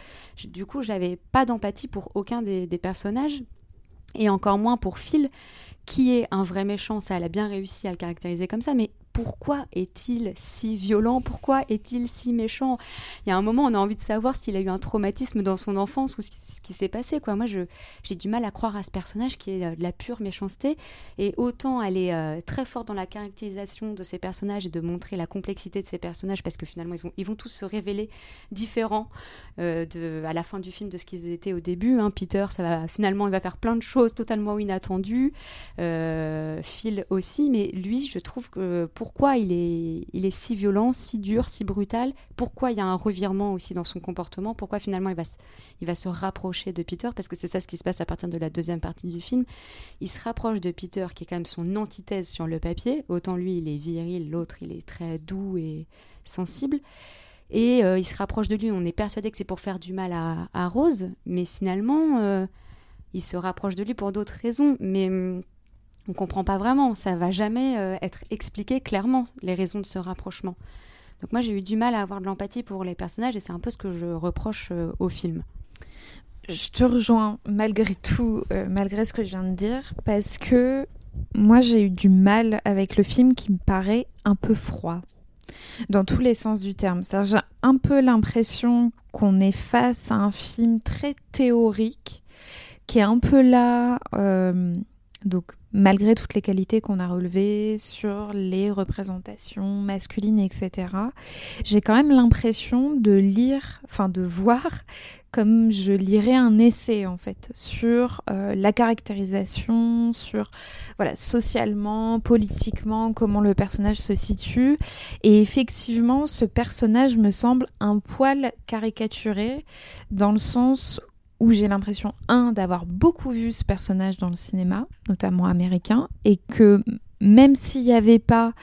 du coup j'avais pas d'empathie pour aucun des, des, personnages et encore moins pour Phil qui est un vrai méchant ça elle a bien réussi à le caractériser comme ça mais pourquoi est-il si violent? Pourquoi est-il si méchant? Il y a un moment, on a envie de savoir s'il a eu un traumatisme dans son enfance ou ce qui s'est passé. Moi, j'ai du mal à croire à ce personnage qui est euh, de la pure méchanceté. Et autant est euh, très forte dans la caractérisation de ses personnages et de montrer la complexité de ces personnages, parce que finalement, ils, ont, ils vont tous se révéler différents euh, à la fin du film de ce qu'ils étaient au début. Hein. Peter, finalement, il va faire plein de choses totalement inattendues. Phil aussi, mais lui, je trouve que pourquoi il est, il est si violent, si dur, si brutal, pourquoi il y a un revirement aussi dans son comportement, pourquoi finalement il va, il va se rapprocher de Peter, parce que c'est ça ce qui se passe à partir de la deuxième partie du film. Il se rapproche de Peter, qui est quand même son antithèse sur le papier. Autant lui, il est viril, l'autre, il est très doux et sensible. Et euh, il se rapproche de lui, on est persuadé que c'est pour faire du mal à, Rose, mais finalement, euh, il se rapproche de lui pour d'autres raisons. Mais hum, on comprend pas vraiment. Ça va jamais euh, être expliqué clairement les raisons de ce rapprochement. Donc moi j'ai eu du mal à avoir de l'empathie pour les personnages et c'est un peu ce que je reproche euh, au film. Je te rejoins malgré tout, euh, malgré ce que je viens de dire, parce que moi j'ai eu du mal avec le film qui me paraît un peu froid dans tous les sens du terme. J'ai un peu l'impression qu'on est face à un film très théorique qui est un peu là, donc malgré toutes les qualités qu'on a relevées sur les représentations masculines, etc., j'ai quand même l'impression de lire, enfin de voir comme je lirais un essai en fait sur euh, la caractérisation, sur voilà socialement, politiquement comment le personnage se situe et effectivement ce personnage me semble un poil caricaturé dans le sens où j'ai l'impression, un, d'avoir beaucoup vu ce personnage dans le cinéma, notamment américain, et que même s'il n'y avait pas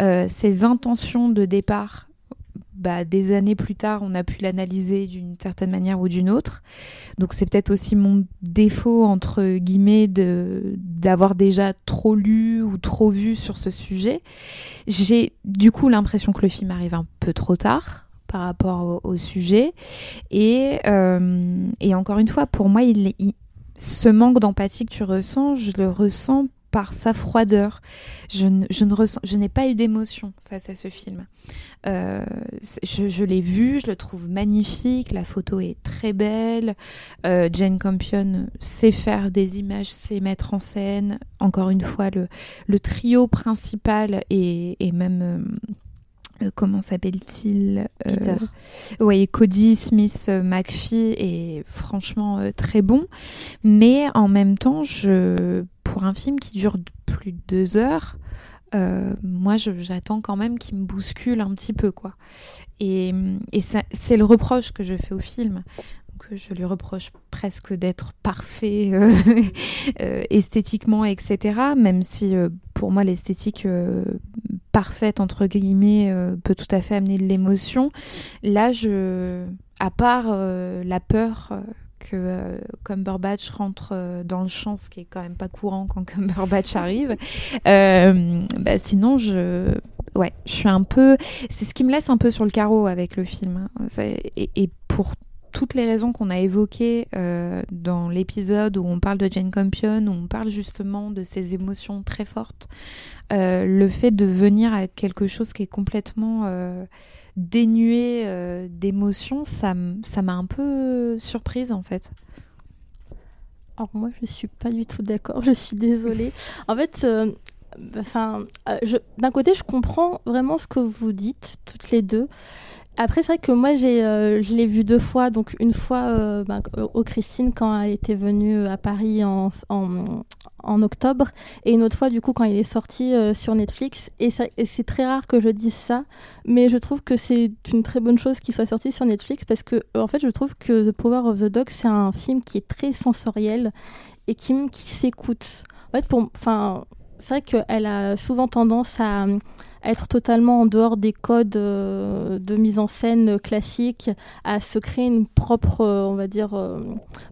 euh, ces intentions de départ, bah, des années plus tard, on a pu l'analyser d'une certaine manière ou d'une autre. Donc c'est peut-être aussi mon défaut, entre guillemets, d'avoir déjà trop lu ou trop vu sur ce sujet. J'ai du coup l'impression que le film arrive un peu trop tard par rapport au, sujet. Et, euh, et, encore une fois, pour moi, il, ce manque d'empathie que tu ressens, je le ressens par sa froideur. Je, ne ressens, je n'ai pas eu d'émotion face à ce film. Euh, je, l'ai vu, je le trouve magnifique, la photo est très belle. Euh, Jane Campion sait faire des images, sait mettre en scène. Encore une fois, le, trio principal et, et même comment s'appelle-t-il euh, Oui, Cody Smith euh, McPhee est franchement très bon, mais en même temps, je, pour un film qui dure plus de deux heures, moi j'attends quand même qu'il me bouscule un petit peu quoi. Et, et c'est le reproche que je fais au film je lui reproche presque d'être parfait euh, [laughs] euh, esthétiquement, etc. Même si euh, pour moi l'esthétique parfaite entre guillemets peut tout à fait amener de l'émotion. Là, je, à part la peur que Cumberbatch rentre dans le champ, ce qui est quand même pas courant quand [laughs] Cumberbatch arrive. bah sinon, je, ouais, je suis un peu, c'est ce qui me laisse un peu sur le carreau avec le film. Et, et pour toutes les raisons qu'on a évoquées euh, dans l'épisode où on parle de Jane Campion, où on parle justement de ces émotions très fortes, euh, le fait de venir à quelque chose qui est complètement euh, dénué d'émotions, ça m'a un peu surprise en fait. Alors moi, je suis pas du tout d'accord. Je suis désolée. [laughs] En fait, enfin, d'un côté, je comprends vraiment ce que vous dites toutes les deux. Après, c'est vrai que moi, j'ai, euh, je l'ai vu deux fois. Donc, une fois euh, ben, au Christine quand elle était venue à Paris en, en, octobre, et une autre fois, du coup, quand il est sorti euh, sur Netflix. Et, c'est très rare que je dise ça, mais je trouve que c'est une très bonne chose qu'il soit sorti sur Netflix parce que, en fait, je trouve que The Power of the Dog, c'est un film qui est très sensoriel et qui, qui s'écoute. En fait, pour, c'est vrai qu'elle a souvent tendance à être totalement en dehors des codes euh, de mise en scène classiques, à se créer une propre, euh, on va dire, euh,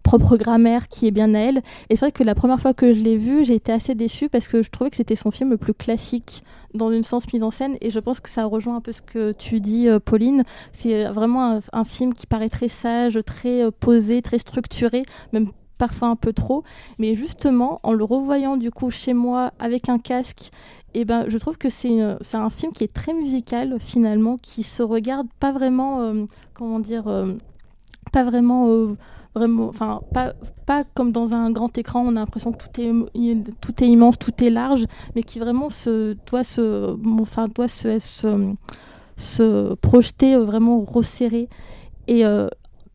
propre grammaire qui est bien à elle. Et c'est vrai que la première fois que je l'ai vu, j'ai été assez déçue parce que je trouvais que c'était son film le plus classique dans une sens mise en scène et je pense que ça rejoint un peu ce que tu dis Pauline c'est vraiment un, un, film qui paraît très sage très posé très structuré même parfois un peu trop mais justement en le revoyant du coup chez moi avec un casque et ben, je trouve que c'est un film qui est très musical finalement, qui se regarde pas vraiment, euh, comment dire, euh, pas vraiment, euh, vraiment, enfin pas, pas comme dans un grand écran, on a l'impression que tout est, tout est immense, tout est large, mais qui vraiment doit se, enfin doit se, se projeter vraiment resserré. Et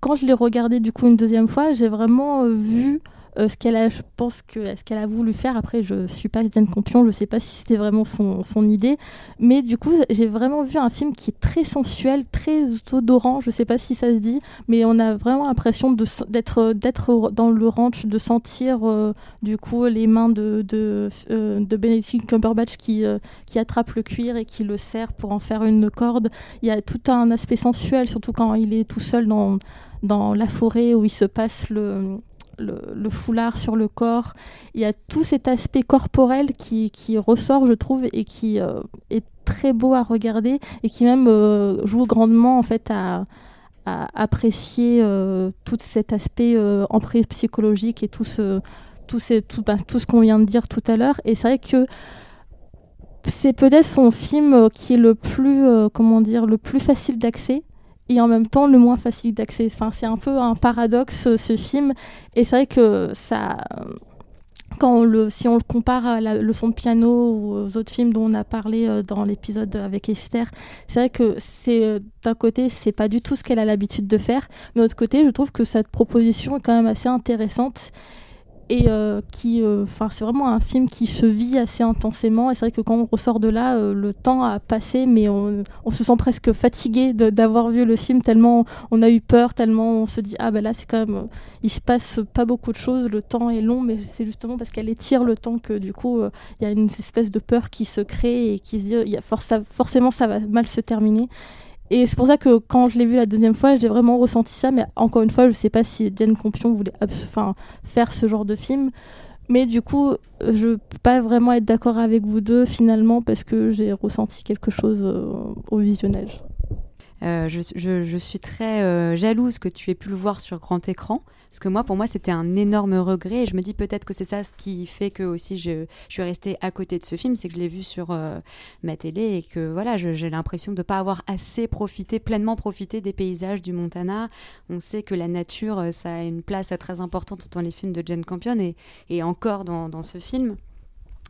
quand je l'ai regardé du coup une deuxième fois, j'ai vraiment vu euh, ce qu'elle a, je pense que ce qu'elle a voulu faire. Après, je suis pas Diane Campion, je sais pas si c'était vraiment son, son, idée, mais du coup, j'ai vraiment vu un film qui est très sensuel, très odorant. Je sais pas si ça se dit, mais on a vraiment l'impression d'être d'être dans le ranch, de sentir euh, du coup les mains de de, euh, de Benedict Cumberbatch qui qui attrape le cuir et qui le serre pour en faire une corde. Il y a tout un aspect sensuel, surtout quand il est tout seul dans dans la forêt où il se passe le, le, foulard sur le corps. Il y a tout cet aspect corporel qui, ressort, je trouve, et qui euh, est très beau à regarder et qui même euh, joue grandement en fait à, apprécier euh, tout cet aspect emprise psychologique et tout ce, tout, tout, bah, tout ce qu'on vient de dire tout à l'heure. Et c'est vrai que c'est peut-être son film qui est le plus, comment dire, le plus facile d'accès et en même temps le moins facile d'accès. Enfin, c'est un peu un paradoxe ce film. Et c'est vrai que ça, quand on le, si on le compare à la leçon de piano ou aux autres films dont on a parlé euh, dans l'épisode avec Esther, c'est vrai que c'est euh, d'un côté c'est pas du tout ce qu'elle a l'habitude de faire, mais d'autre côté je trouve que cette proposition est quand même assez intéressante et euh, qui euh, enfin c'est vraiment un film qui se vit assez intensément. Et c'est vrai que quand on ressort de là euh, le temps a passé mais on, se sent presque fatigué d'avoir vu le film tellement on a eu peur tellement on se dit ah ben là c'est quand même il se passe pas beaucoup de choses le temps est long mais c'est justement parce qu'elle étire le temps que du coup il y a une espèce de peur qui se crée et qui se dit y a forcément ça va mal se terminer et c'est pour ça que quand je l'ai vu la deuxième fois, j'ai vraiment ressenti ça. Mais encore une fois, je sais pas si Jane Campion voulait faire ce genre de film. Mais du coup, je peux pas vraiment être d'accord avec vous deux finalement parce que j'ai ressenti quelque chose euh, au visionnage. Euh, je, suis très euh, jalouse que tu aies pu le voir sur grand écran. Parce que moi, pour moi, c'était un énorme regret. Et je me dis peut-être que c'est ça ce qui fait que aussi je, suis restée à côté de ce film, c'est que je l'ai vu sur euh, ma télé et que voilà, j'ai l'impression de ne pas avoir assez profité, pleinement profité des paysages du Montana. On sait que la nature, ça a une place très importante dans les films de Jane Campion et, encore dans ce film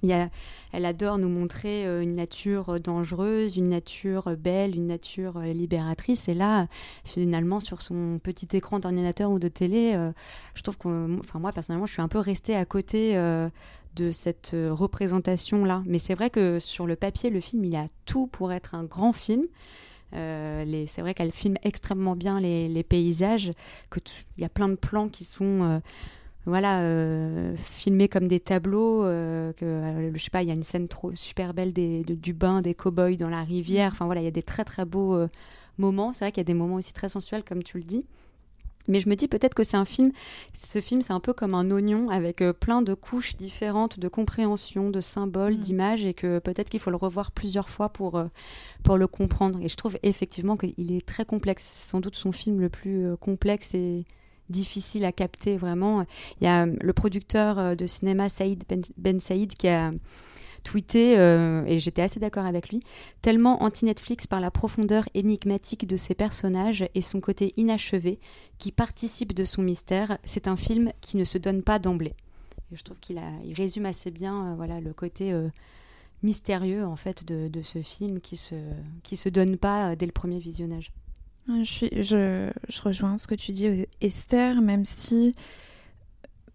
elle adore nous montrer euh, une nature dangereuse, une nature belle, une nature euh, libératrice. Et là, finalement, sur son petit écran d'ordinateur ou de télé, euh, je trouve que, enfin moi personnellement, je suis un peu restée à côté de cette euh, représentation-là. Mais c'est vrai que sur le papier, le film, il a tout pour être un grand film. Euh, c'est vrai qu'elle filme extrêmement bien les, paysages, que il y a plein de plans qui sont euh, voilà filmés comme des tableaux. que je sais pas, il y a une scène trop super belle des, du bain des cow-boys dans la rivière. Enfin voilà, il y a des très très beaux moments. C'est vrai qu'il y a des moments aussi très sensuels, comme tu le dis. Mais je me dis peut-être que c'est un film, ce film c'est un peu comme un oignon avec euh, plein de couches différentes de compréhension, de symboles, mm. d'images et que peut-être qu'il faut le revoir plusieurs fois pour, euh, pour le comprendre. Et je trouve effectivement qu'il est très complexe. C'est sans doute son film le plus euh, complexe et difficile à capter vraiment. Il y a le producteur de cinéma Saïd Ben, ben Saïd qui a tweeté, euh, et j'étais assez d'accord avec lui, tellement anti-Netflix par la profondeur énigmatique de ses personnages et son côté inachevé qui participe de son mystère. C'est un film qui ne se donne pas d'emblée. Et je trouve qu'il il résume assez bien euh, voilà, le côté euh, mystérieux en fait de, de, ce film qui se, qui se donne pas dès le premier visionnage. Je, je, je rejoins ce que tu dis, Esther, même si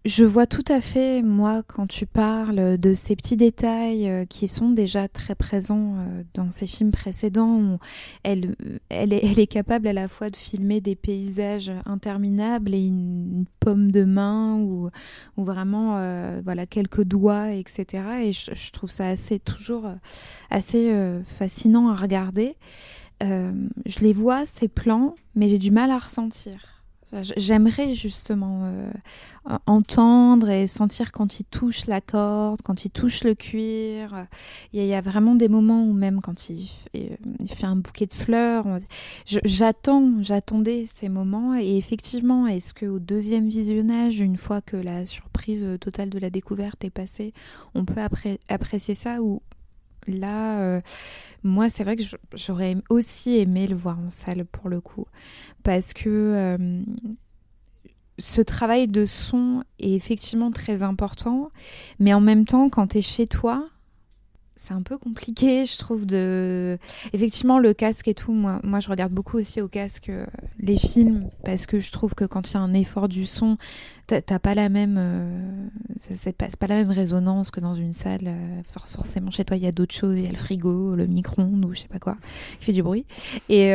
je vois tout à fait, moi, quand tu parles de ces petits détails euh, qui sont déjà très présents euh, dans ces films précédents, où elle, est, capable à la fois de filmer des paysages interminables et une, pomme de main ou, vraiment euh, voilà quelques doigts, etc. Et je, trouve ça assez toujours assez fascinant à regarder. Je les vois ces plans, mais j'ai du mal à ressentir. J'aimerais justement euh, entendre et sentir quand il touche la corde, quand il touche le cuir. Il y, a, vraiment des moments où même quand il, il fait un bouquet de fleurs, j'attends, j'attendais ces moments. Et effectivement, est-ce que au deuxième visionnage, une fois que la surprise totale de la découverte est passée, on peut apprécier ça ou là, euh, moi, c'est vrai que j'aurais aussi aimé le voir en salle pour le coup. Parce que euh, ce travail de son est effectivement très important. Mais en même temps, quand tu es chez toi, c'est un peu compliqué, [laughs] je trouve, de... Effectivement, le casque et tout, moi, moi je regarde beaucoup aussi au casque euh, les films, parce que je trouve que quand il y a un effort du son, t'as pas la même... Euh, c'est pas, la même résonance que dans une salle. Euh, forcément, chez toi, il y a d'autres choses, il y a le frigo, le micro-ondes ou je sais pas quoi, qui fait du bruit. Et...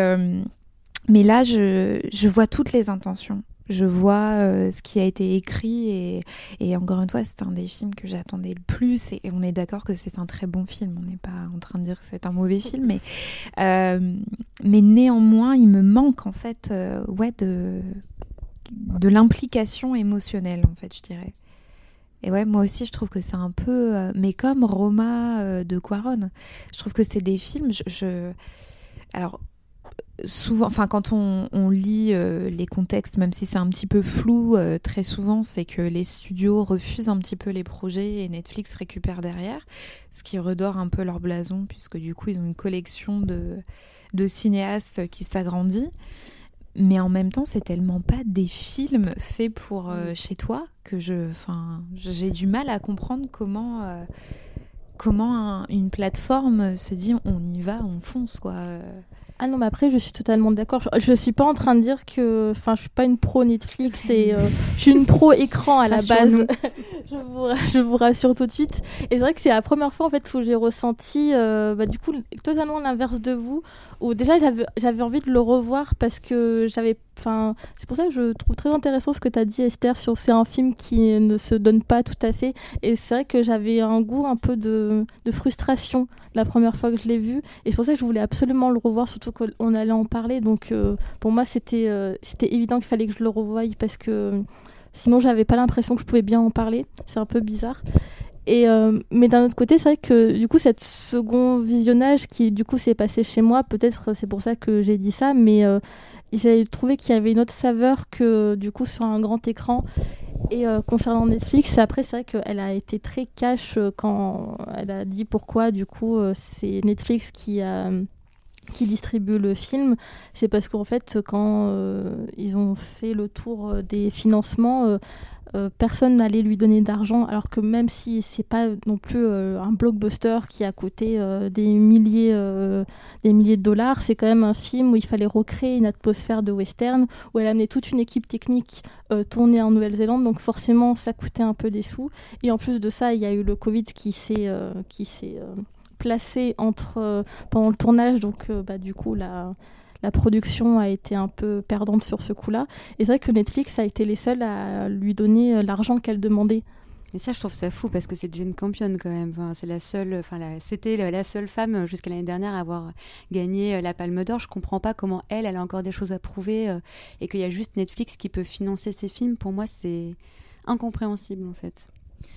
mais là, je, je vois toutes les intentions je vois euh, ce qui a été écrit et, encore une fois c'est un des films que j'attendais le plus et, on est d'accord que c'est un très bon film on n'est pas en train de dire que c'est un mauvais film mais euh, mais néanmoins il me manque en fait euh, ouais de de l'implication émotionnelle en fait je dirais et ouais, moi aussi, je trouve que c'est un peu. mais comme Roma de Quaron, je trouve que c'est des films. Je... Alors, souvent, enfin quand on, lit euh, les contextes, même si c'est un petit peu flou, euh, très souvent c'est que les studios refusent un petit peu les projets et Netflix récupère derrière, ce qui redore un peu leur blason puisque du coup ils ont une collection de, de cinéastes qui s'agrandit. Mais en même temps, c'est tellement pas des films faits pour euh, mm. chez toi que je, enfin, j'ai du mal à comprendre comment, comment une plateforme se dit on y va, on fonce quoi. Ah non, mais après, je suis totalement d'accord. Je, ne suis pas en train de dire que. Enfin, je suis pas une pro Netflix et euh, je suis une pro écran à la base. [laughs] je, vous, je, vous, rassure tout de suite. Et c'est vrai que c'est la première fois en fait où j'ai ressenti, euh, bah, du coup, totalement l'inverse de vous, où déjà j'avais envie de le revoir parce que j'avais. C'est pour ça que je trouve très intéressant ce que tu as dit, Esther, sur c'est un film qui ne se donne pas tout à fait. Et c'est vrai que j'avais un goût un peu de, de, frustration la première fois que je l'ai vu. Et c'est pour ça que je voulais absolument le revoir, surtout qu'on allait en parler. Donc euh, pour moi, c'était euh, c'était évident qu'il fallait que je le revoie parce que sinon, j'avais pas l'impression que je pouvais bien en parler. C'est un peu bizarre. Euh, mais d'un autre côté, c'est vrai que du coup, cette second visionnage qui du coup s'est passé chez moi, peut-être c'est pour ça que j'ai dit ça, mais euh, j'ai trouvé qu'il y avait une autre saveur que du coup sur un grand écran. Et euh, concernant Netflix, après c'est vrai qu'elle a été très cash quand elle a dit pourquoi du coup c'est Netflix qui a qui distribue le film, c'est parce qu'en fait, quand ils ont fait le tour des financements, euh, personne n'allait lui donner d'argent, alors que même si c'est pas non plus euh, un blockbuster qui a coûté euh, des, milliers, de dollars, c'est quand même un film où il fallait recréer une atmosphère de western, où elle amenait toute une équipe technique tournée en Nouvelle-Zélande, donc forcément ça coûtait un peu des sous. Et en plus de ça, il y a eu le Covid qui s'est qui s'est placé entre pendant le tournage, donc bah, du coup la la production a été un peu perdante sur ce coup-là. Et c'est vrai que Netflix a été les seuls à lui donner euh, l'argent qu'elle demandait. Et ça, je trouve ça fou parce que c'est Jane Campion quand même. c'est la seule, enfin, c'était la seule femme euh, jusqu'à l'année dernière à avoir gagné euh, la Palme d'Or. Je comprends pas comment elle, elle a encore des choses à prouver et qu'il y a juste Netflix qui peut financer ses films. Pour moi, c'est incompréhensible en fait.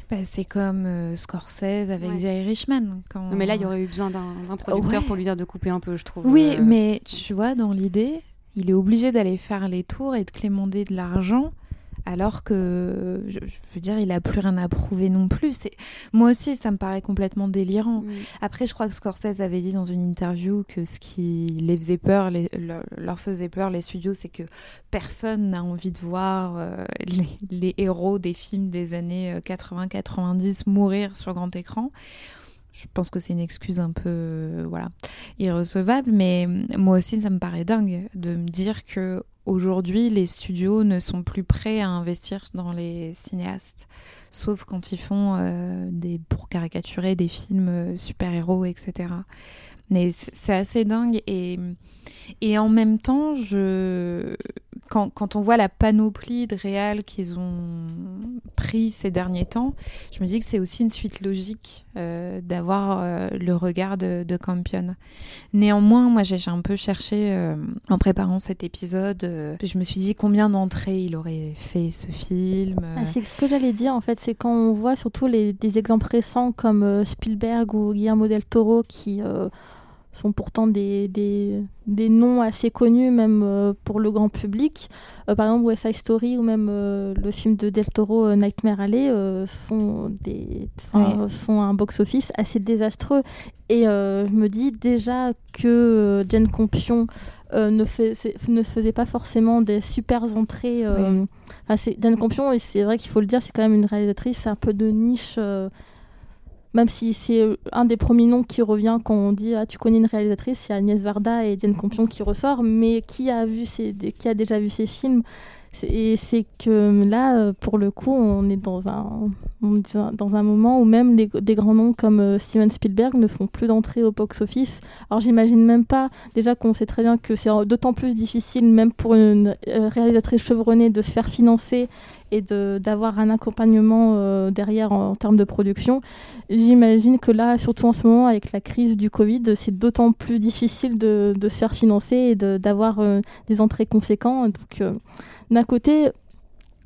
Bah, c'est comme euh, Scorsese avec ouais. Richman. Quand... mais là, il y aurait eu besoin d'un producteur pour lui dire de couper un peu, je trouve. Oui, euh, mais tu vois, dans l'idée, il est obligé d'aller faire les tours et de clémenter de l'argent alors que, je, veux dire, il a plus rien à prouver non plus. C'est moi aussi, ça me paraît complètement délirant. Après, je crois que Scorsese avait dit dans une interview que ce qui les faisait peur, leur, faisait peur, les studios, c'est que personne n'a envie de voir euh, les, héros des films des années 80-90 euh, mourir sur grand écran je pense que c'est une excuse un peu euh, voilà irrecevable mais moi aussi ça me paraît dingue de me dire que aujourd'hui, les studios ne sont plus prêts à investir dans les cinéastes, sauf quand ils font euh, des pour caricaturer des films euh, super-héros, etc. Mais c'est assez dingue et et en même temps, je quand, quand, on voit la panoplie de réals qu'ils ont pris ces derniers temps, je me dis que c'est aussi une suite logique euh, d'avoir euh, le regard de, de, Campion. Néanmoins, moi j'ai un peu cherché euh, en préparant cet épisode, je me suis dit combien d'entrées il aurait fait ce film. Ah, c'est ce que j'allais dire en fait, c'est quand on voit surtout des exemples récents comme Spielberg ou Guillermo del Toro qui sont pourtant des, des, des, noms assez connus même euh, pour le grand public. Euh, par exemple West Side Story ou même euh, le film de Del Toro Nightmare Alley font, des, font un box-office assez désastreux. Et je me dis déjà que Jane Campion ne, fait, ne faisait pas forcément des super entrées. Oui. Jane Campion, et c'est vrai qu'il faut le dire, c'est quand même une réalisatrice un peu de niche même si c'est euh, un des premiers noms qui revient quand on dit ah tu connais une réalisatrice, il y a Agnès Varda et Diane Campion qui ressort, mais qui a vu ces, qui a déjà vu ces films et c'est que là, euh, pour le coup, on est dans un, dans un moment où même des grands noms comme euh, Steven Spielberg ne font plus d'entrée au box-office. Alors j'imagine même pas, déjà qu'on sait très bien que c'est d'autant plus difficile, même pour une réalisatrice chevronnée, de se faire financer et d'avoir un accompagnement euh, derrière en, termes de production. J'imagine que là, surtout en ce moment, avec la crise du Covid, c'est d'autant plus difficile de, se faire financer et d'avoir euh, des entrées conséquentes. Donc, euh, d'un côté,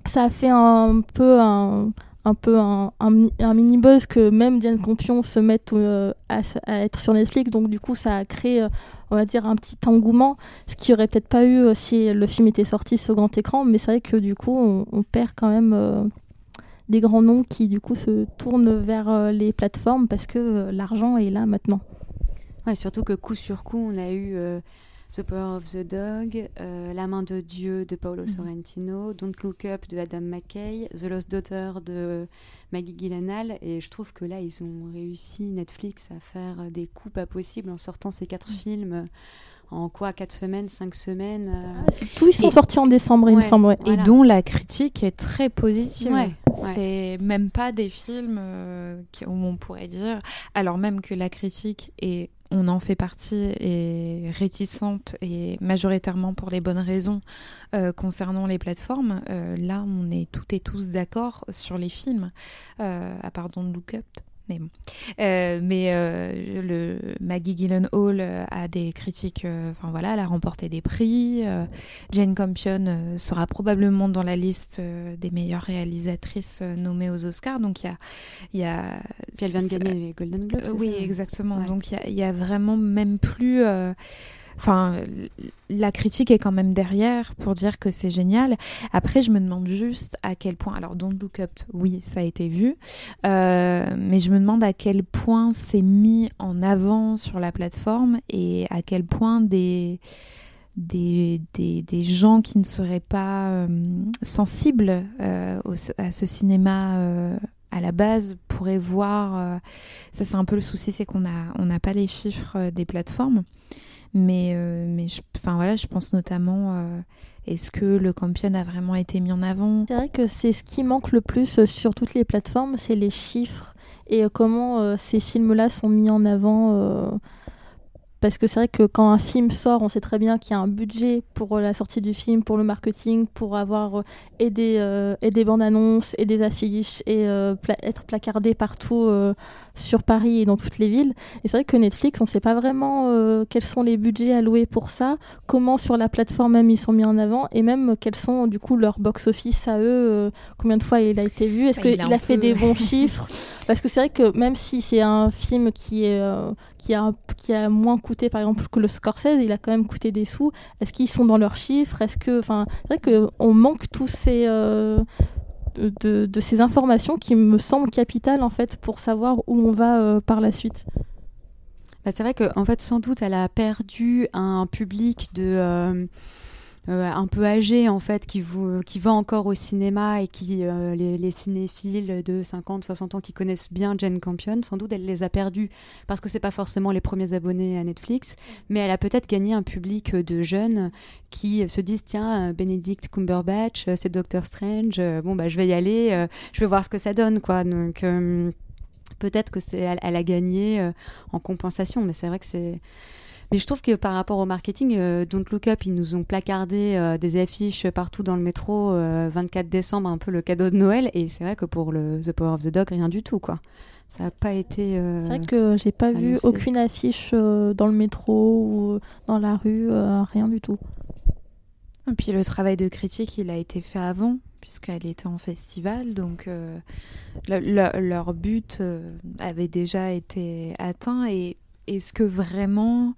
ça a fait un peu un, un peu un, mini buzz que même Diane Campion se mette à, à, être sur Netflix. Donc du coup, ça a créé on va dire, un petit engouement, ce qui aurait peut-être pas eu euh, si le film était sorti sur grand écran, mais c'est vrai que du coup, on, perd quand même euh, des grands noms qui du coup se tournent vers euh, les plateformes parce que l'argent est là maintenant. Ouais, surtout que coup sur coup, on a eu The Power of the Dog, La main de Dieu de Paolo mhm. Sorrentino, Don't Look Up de Adam McKay, The Lost Daughter de Maggie Gyllenhaal. Et je trouve que là, ils ont réussi, Netflix, à faire des coups pas possibles en sortant ces quatre mm. films en quoi 4 semaines, 5 semaines euh... Ah, Tous ils sont sortis en décembre, il me semble. Et dont la critique est très positive. C'est même pas des films euh, où on pourrait dire, alors même que la critique est on en fait partie et réticente et majoritairement pour les bonnes raisons euh, concernant les plateformes. Euh, là, on est toutes et tous d'accord sur les films, euh, à part Don't Look Up mais euh, mais euh, le Maggie Gyllenhaal euh, a des critiques. Enfin voilà, elle a remporté des prix. Jane Campion sera probablement dans la liste des meilleures réalisatrices nommées aux Oscars. Donc il y a il y a. elle vient de gagner les Golden Globes. oui, exactement. Donc il y, y a, vraiment même plus Enfin, la critique est quand même derrière pour dire que c'est génial. Après, je me demande juste à quel point. Alors, Don't Look Up, oui, ça a été vu. Euh, mais je me demande à quel point c'est mis en avant sur la plateforme et à quel point des des, des, gens qui ne seraient pas sensibles à ce cinéma à la base pourraient voir. ça, c'est un peu le souci, c'est qu'on on n'a pas les chiffres des plateformes. Mais, mais je, voilà, je pense notamment est-ce que le Campion a vraiment été mis en avant? C'est vrai que c'est ce qui manque le plus euh, sur toutes les plateformes, c'est les chiffres et euh, comment euh, ces films-là sont mis en avant parce que c'est vrai que quand un film sort, on sait très bien qu'il y a un budget pour la sortie du film, pour le marketing, pour avoir et, des, des bandes annonces et des affiches et être placardé partout sur Paris et dans toutes les villes. Et c'est vrai que Netflix, on ne sait pas vraiment euh, quels sont les budgets alloués pour ça, comment sur la plateforme même ils sont mis en avant, et même quels sont du coup leur box-office à eux, euh, combien de fois il a été vu, est-ce qu'il a, fait des bons [laughs] chiffres? Parce que c'est vrai que même si c'est un film qui, est, euh, qui, a, qui a moins coûté par exemple que le Scorsese, il a quand même coûté des sous, est-ce qu'ils sont dans leurs chiffres? Est-ce que, enfin, c'est vrai qu'on manque tous ces de, ces informations qui me semblent capitales en fait pour savoir où on va euh, par la suite. Bah, c'est vrai qu'en en fait, sans doute, elle a perdu un public de. Euh, euh, un peu âgé en fait qui, qui va encore au cinéma et qui euh, les, cinéphiles de 50 60 ans qui connaissent bien Jane Campion sans doute elle les a perdus parce que c'est pas forcément les premiers abonnés à Netflix mais elle a peut-être gagné un public de jeunes qui se disent tiens Benedict Cumberbatch c'est Doctor Strange bon bah je vais y aller je vais voir ce que ça donne quoi. Donc peut-être que c'est elle, a gagné en compensation mais c'est vrai que c'est mais je trouve que par rapport au marketing, euh, Don't Look Up, ils nous ont placardé euh, des affiches partout dans le métro, 24 euh, décembre, un peu le cadeau de Noël. Et c'est vrai que pour le The Power of the Dog, rien du tout, quoi. Ça n'a pas été. c'est vrai que j'ai pas vu aucune affiche dans le métro ou dans la rue, rien du tout. Et puis le travail de critique, il a été fait avant, puisqu'elle était en festival, donc leur but avait déjà été atteint et est-ce que vraiment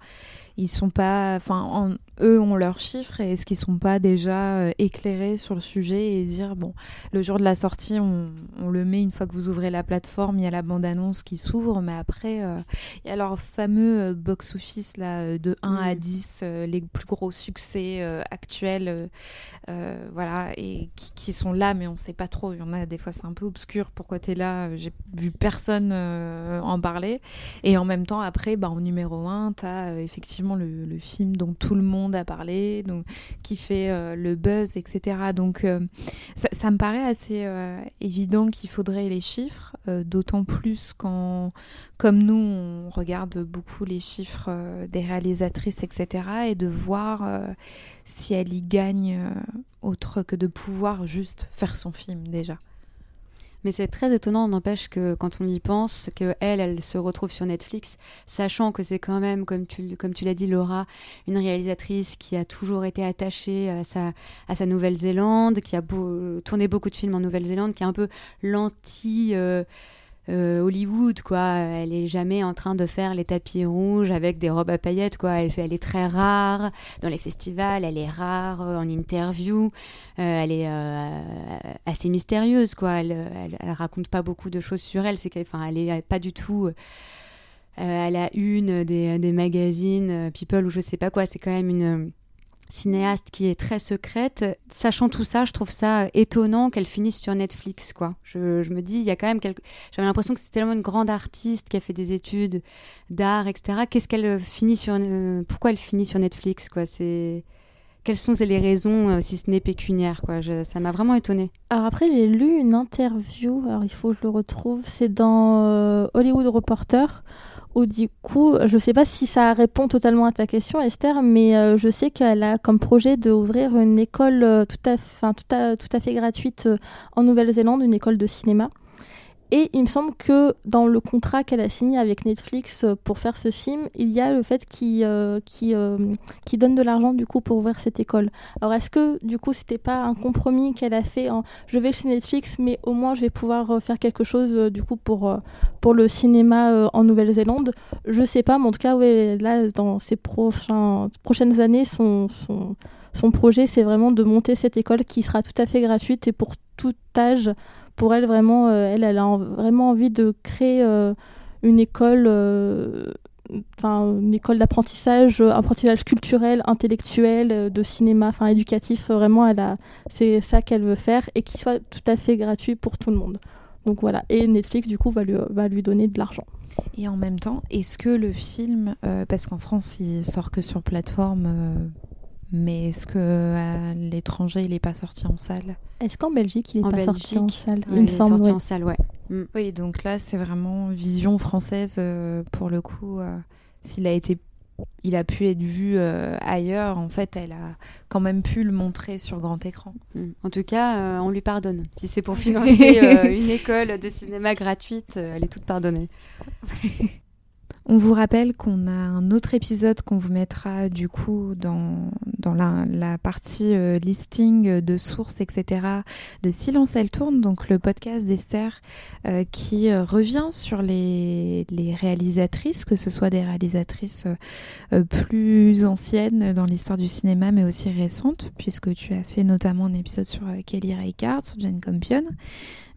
ils sont pas, enfin, eux ont leurs chiffres et est-ce qu'ils sont pas déjà euh, éclairés sur le sujet et dire bon, le jour de la sortie, on, le met une fois que vous ouvrez la plateforme, il y a la bande-annonce qui s'ouvre, mais après, euh, il y a leur fameux euh, box-office là de 1 à 10, les plus gros succès actuels, voilà, et qui, sont là, mais on sait pas trop. Il y en a des fois, c'est un peu obscur. Pourquoi tu es là J'ai vu personne en parler. Et en même temps, après, bah, en numéro 1, tu as effectivement le, film dont tout le monde a parlé, donc, qui fait euh, le buzz, etc. Donc euh, ça, me paraît assez euh, évident qu'il faudrait les chiffres, d'autant plus quand, comme nous, on regarde beaucoup les chiffres des réalisatrices, etc. Et de voir si elle y gagne autre que de pouvoir juste faire son film déjà. Mais c'est très étonnant, n'empêche que quand on y pense, que elle, se retrouve sur Netflix, sachant que c'est quand même, comme tu, comme tu l'as dit, Laura, une réalisatrice qui a toujours été attachée à sa, à sa Nouvelle-Zélande, qui a tourné beaucoup de films en Nouvelle-Zélande, qui est un peu l'anti. Euh, euh, Hollywood, quoi. Elle est jamais en train de faire les tapis rouges avec des robes à paillettes, quoi. Elle, elle est très rare dans les festivals, elle est rare euh, en interview, euh, elle est assez mystérieuse, quoi. Elle, elle, raconte pas beaucoup de choses sur elle, c'est qu'elle, elle est pas du tout. elle a une des, des magazines People ou je sais pas quoi. C'est quand même une cinéaste qui est très secrète. Sachant tout ça, je trouve ça étonnant qu'elle finisse sur Netflix, quoi. Je, me dis, il y a quand même. J'avais l'impression que c'était tellement une grande artiste qui a fait des études d'art, etc. Qu'est-ce qu'elle finit sur... Euh, pourquoi elle finit sur Netflix, quoi? C'est... Quelles sont les raisons, euh, si ce n'est pécuniaire, quoi? Ça m'a vraiment étonnée. Alors après, j'ai lu une interview, alors il faut que je le retrouve, c'est dans euh, Hollywood Reporter, du coup, je ne sais pas si ça répond totalement à ta question, Esther, mais euh, je sais qu'elle a comme projet d'ouvrir une école euh, tout à fait gratuite euh, en Nouvelle-Zélande, une école de cinéma. Et il me semble que dans le contrat qu'elle a signé avec Netflix euh, pour faire ce film, il y a le fait qu'il euh, euh, donne de l'argent du coup pour ouvrir cette école. Alors est-ce que du coup c'était pas un compromis qu'elle a fait en je vais chez Netflix mais au moins je vais pouvoir faire quelque chose du coup pour pour le cinéma en Nouvelle-Zélande? Je sais pas, mais en tout cas là dans ces prochaines années son, son son projet c'est vraiment de monter cette école qui sera tout à fait gratuite et pour tout âge pour elle, vraiment, euh, elle, a vraiment envie de créer euh, une école euh, enfin, une école d'apprentissage, apprentissage culturel, intellectuel, de cinéma, enfin éducatif. Vraiment, c'est ça qu'elle veut faire et qui soit tout à fait gratuit pour tout le monde. Donc voilà. Et Netflix, du coup, va lui, va lui donner de l'argent. Et en même temps, est-ce que le film, parce qu'en France, il sort que sur plateforme mais est-ce qu'à l'étranger, il n'est pas sorti en salle? Est-ce qu'en Belgique, il n'est pas sorti en salle? Il me semble. Sorti en salle, ouais. Mm. Oui, donc là, c'est vraiment vision française euh, pour le coup. Euh, s'il a été, il a pu être vu euh, ailleurs. En fait, elle a quand même pu le montrer sur grand écran. Mm. En tout cas, on lui pardonne. Si c'est pour [laughs] financer une école de cinéma gratuite, elle est toute pardonnée. [laughs] On vous rappelle qu'on a un autre épisode qu'on vous mettra du coup dans, dans la, partie euh, listing de sources, etc. de Silence elle tourne, donc le podcast d'Esther euh, qui euh, revient sur les, les, réalisatrices, que ce soit des réalisatrices plus anciennes dans l'histoire du cinéma, mais aussi récentes, puisque tu as fait notamment un épisode sur Kelly Reichardt, sur Jane Campion,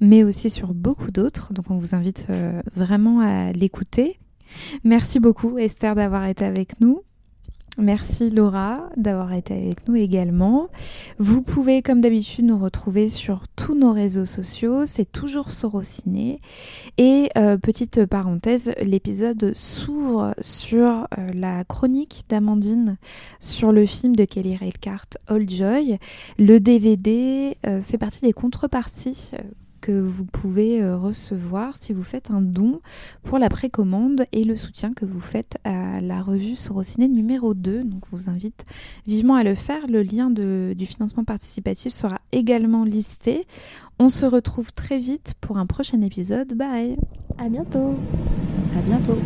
mais aussi sur beaucoup d'autres. Donc on vous invite vraiment à l'écouter. Merci beaucoup Esther d'avoir été avec nous. Merci Laura d'avoir été avec nous également. Vous pouvez comme d'habitude nous retrouver sur tous nos réseaux sociaux, c'est toujours Sorociné. Et euh, petite parenthèse, l'épisode s'ouvre sur euh, la chronique d'Amandine sur le film de Kelly Reichardt, Old Joy. Le DVD euh, fait partie des contreparties que vous pouvez euh, recevoir si vous faites un don pour la précommande et le soutien que vous faites à la revue Sorociné numéro 2. Donc, je vous invite vivement à le faire. Le lien de, du financement participatif sera également listé. On se retrouve très vite pour un prochain épisode. Bye À bientôt À bientôt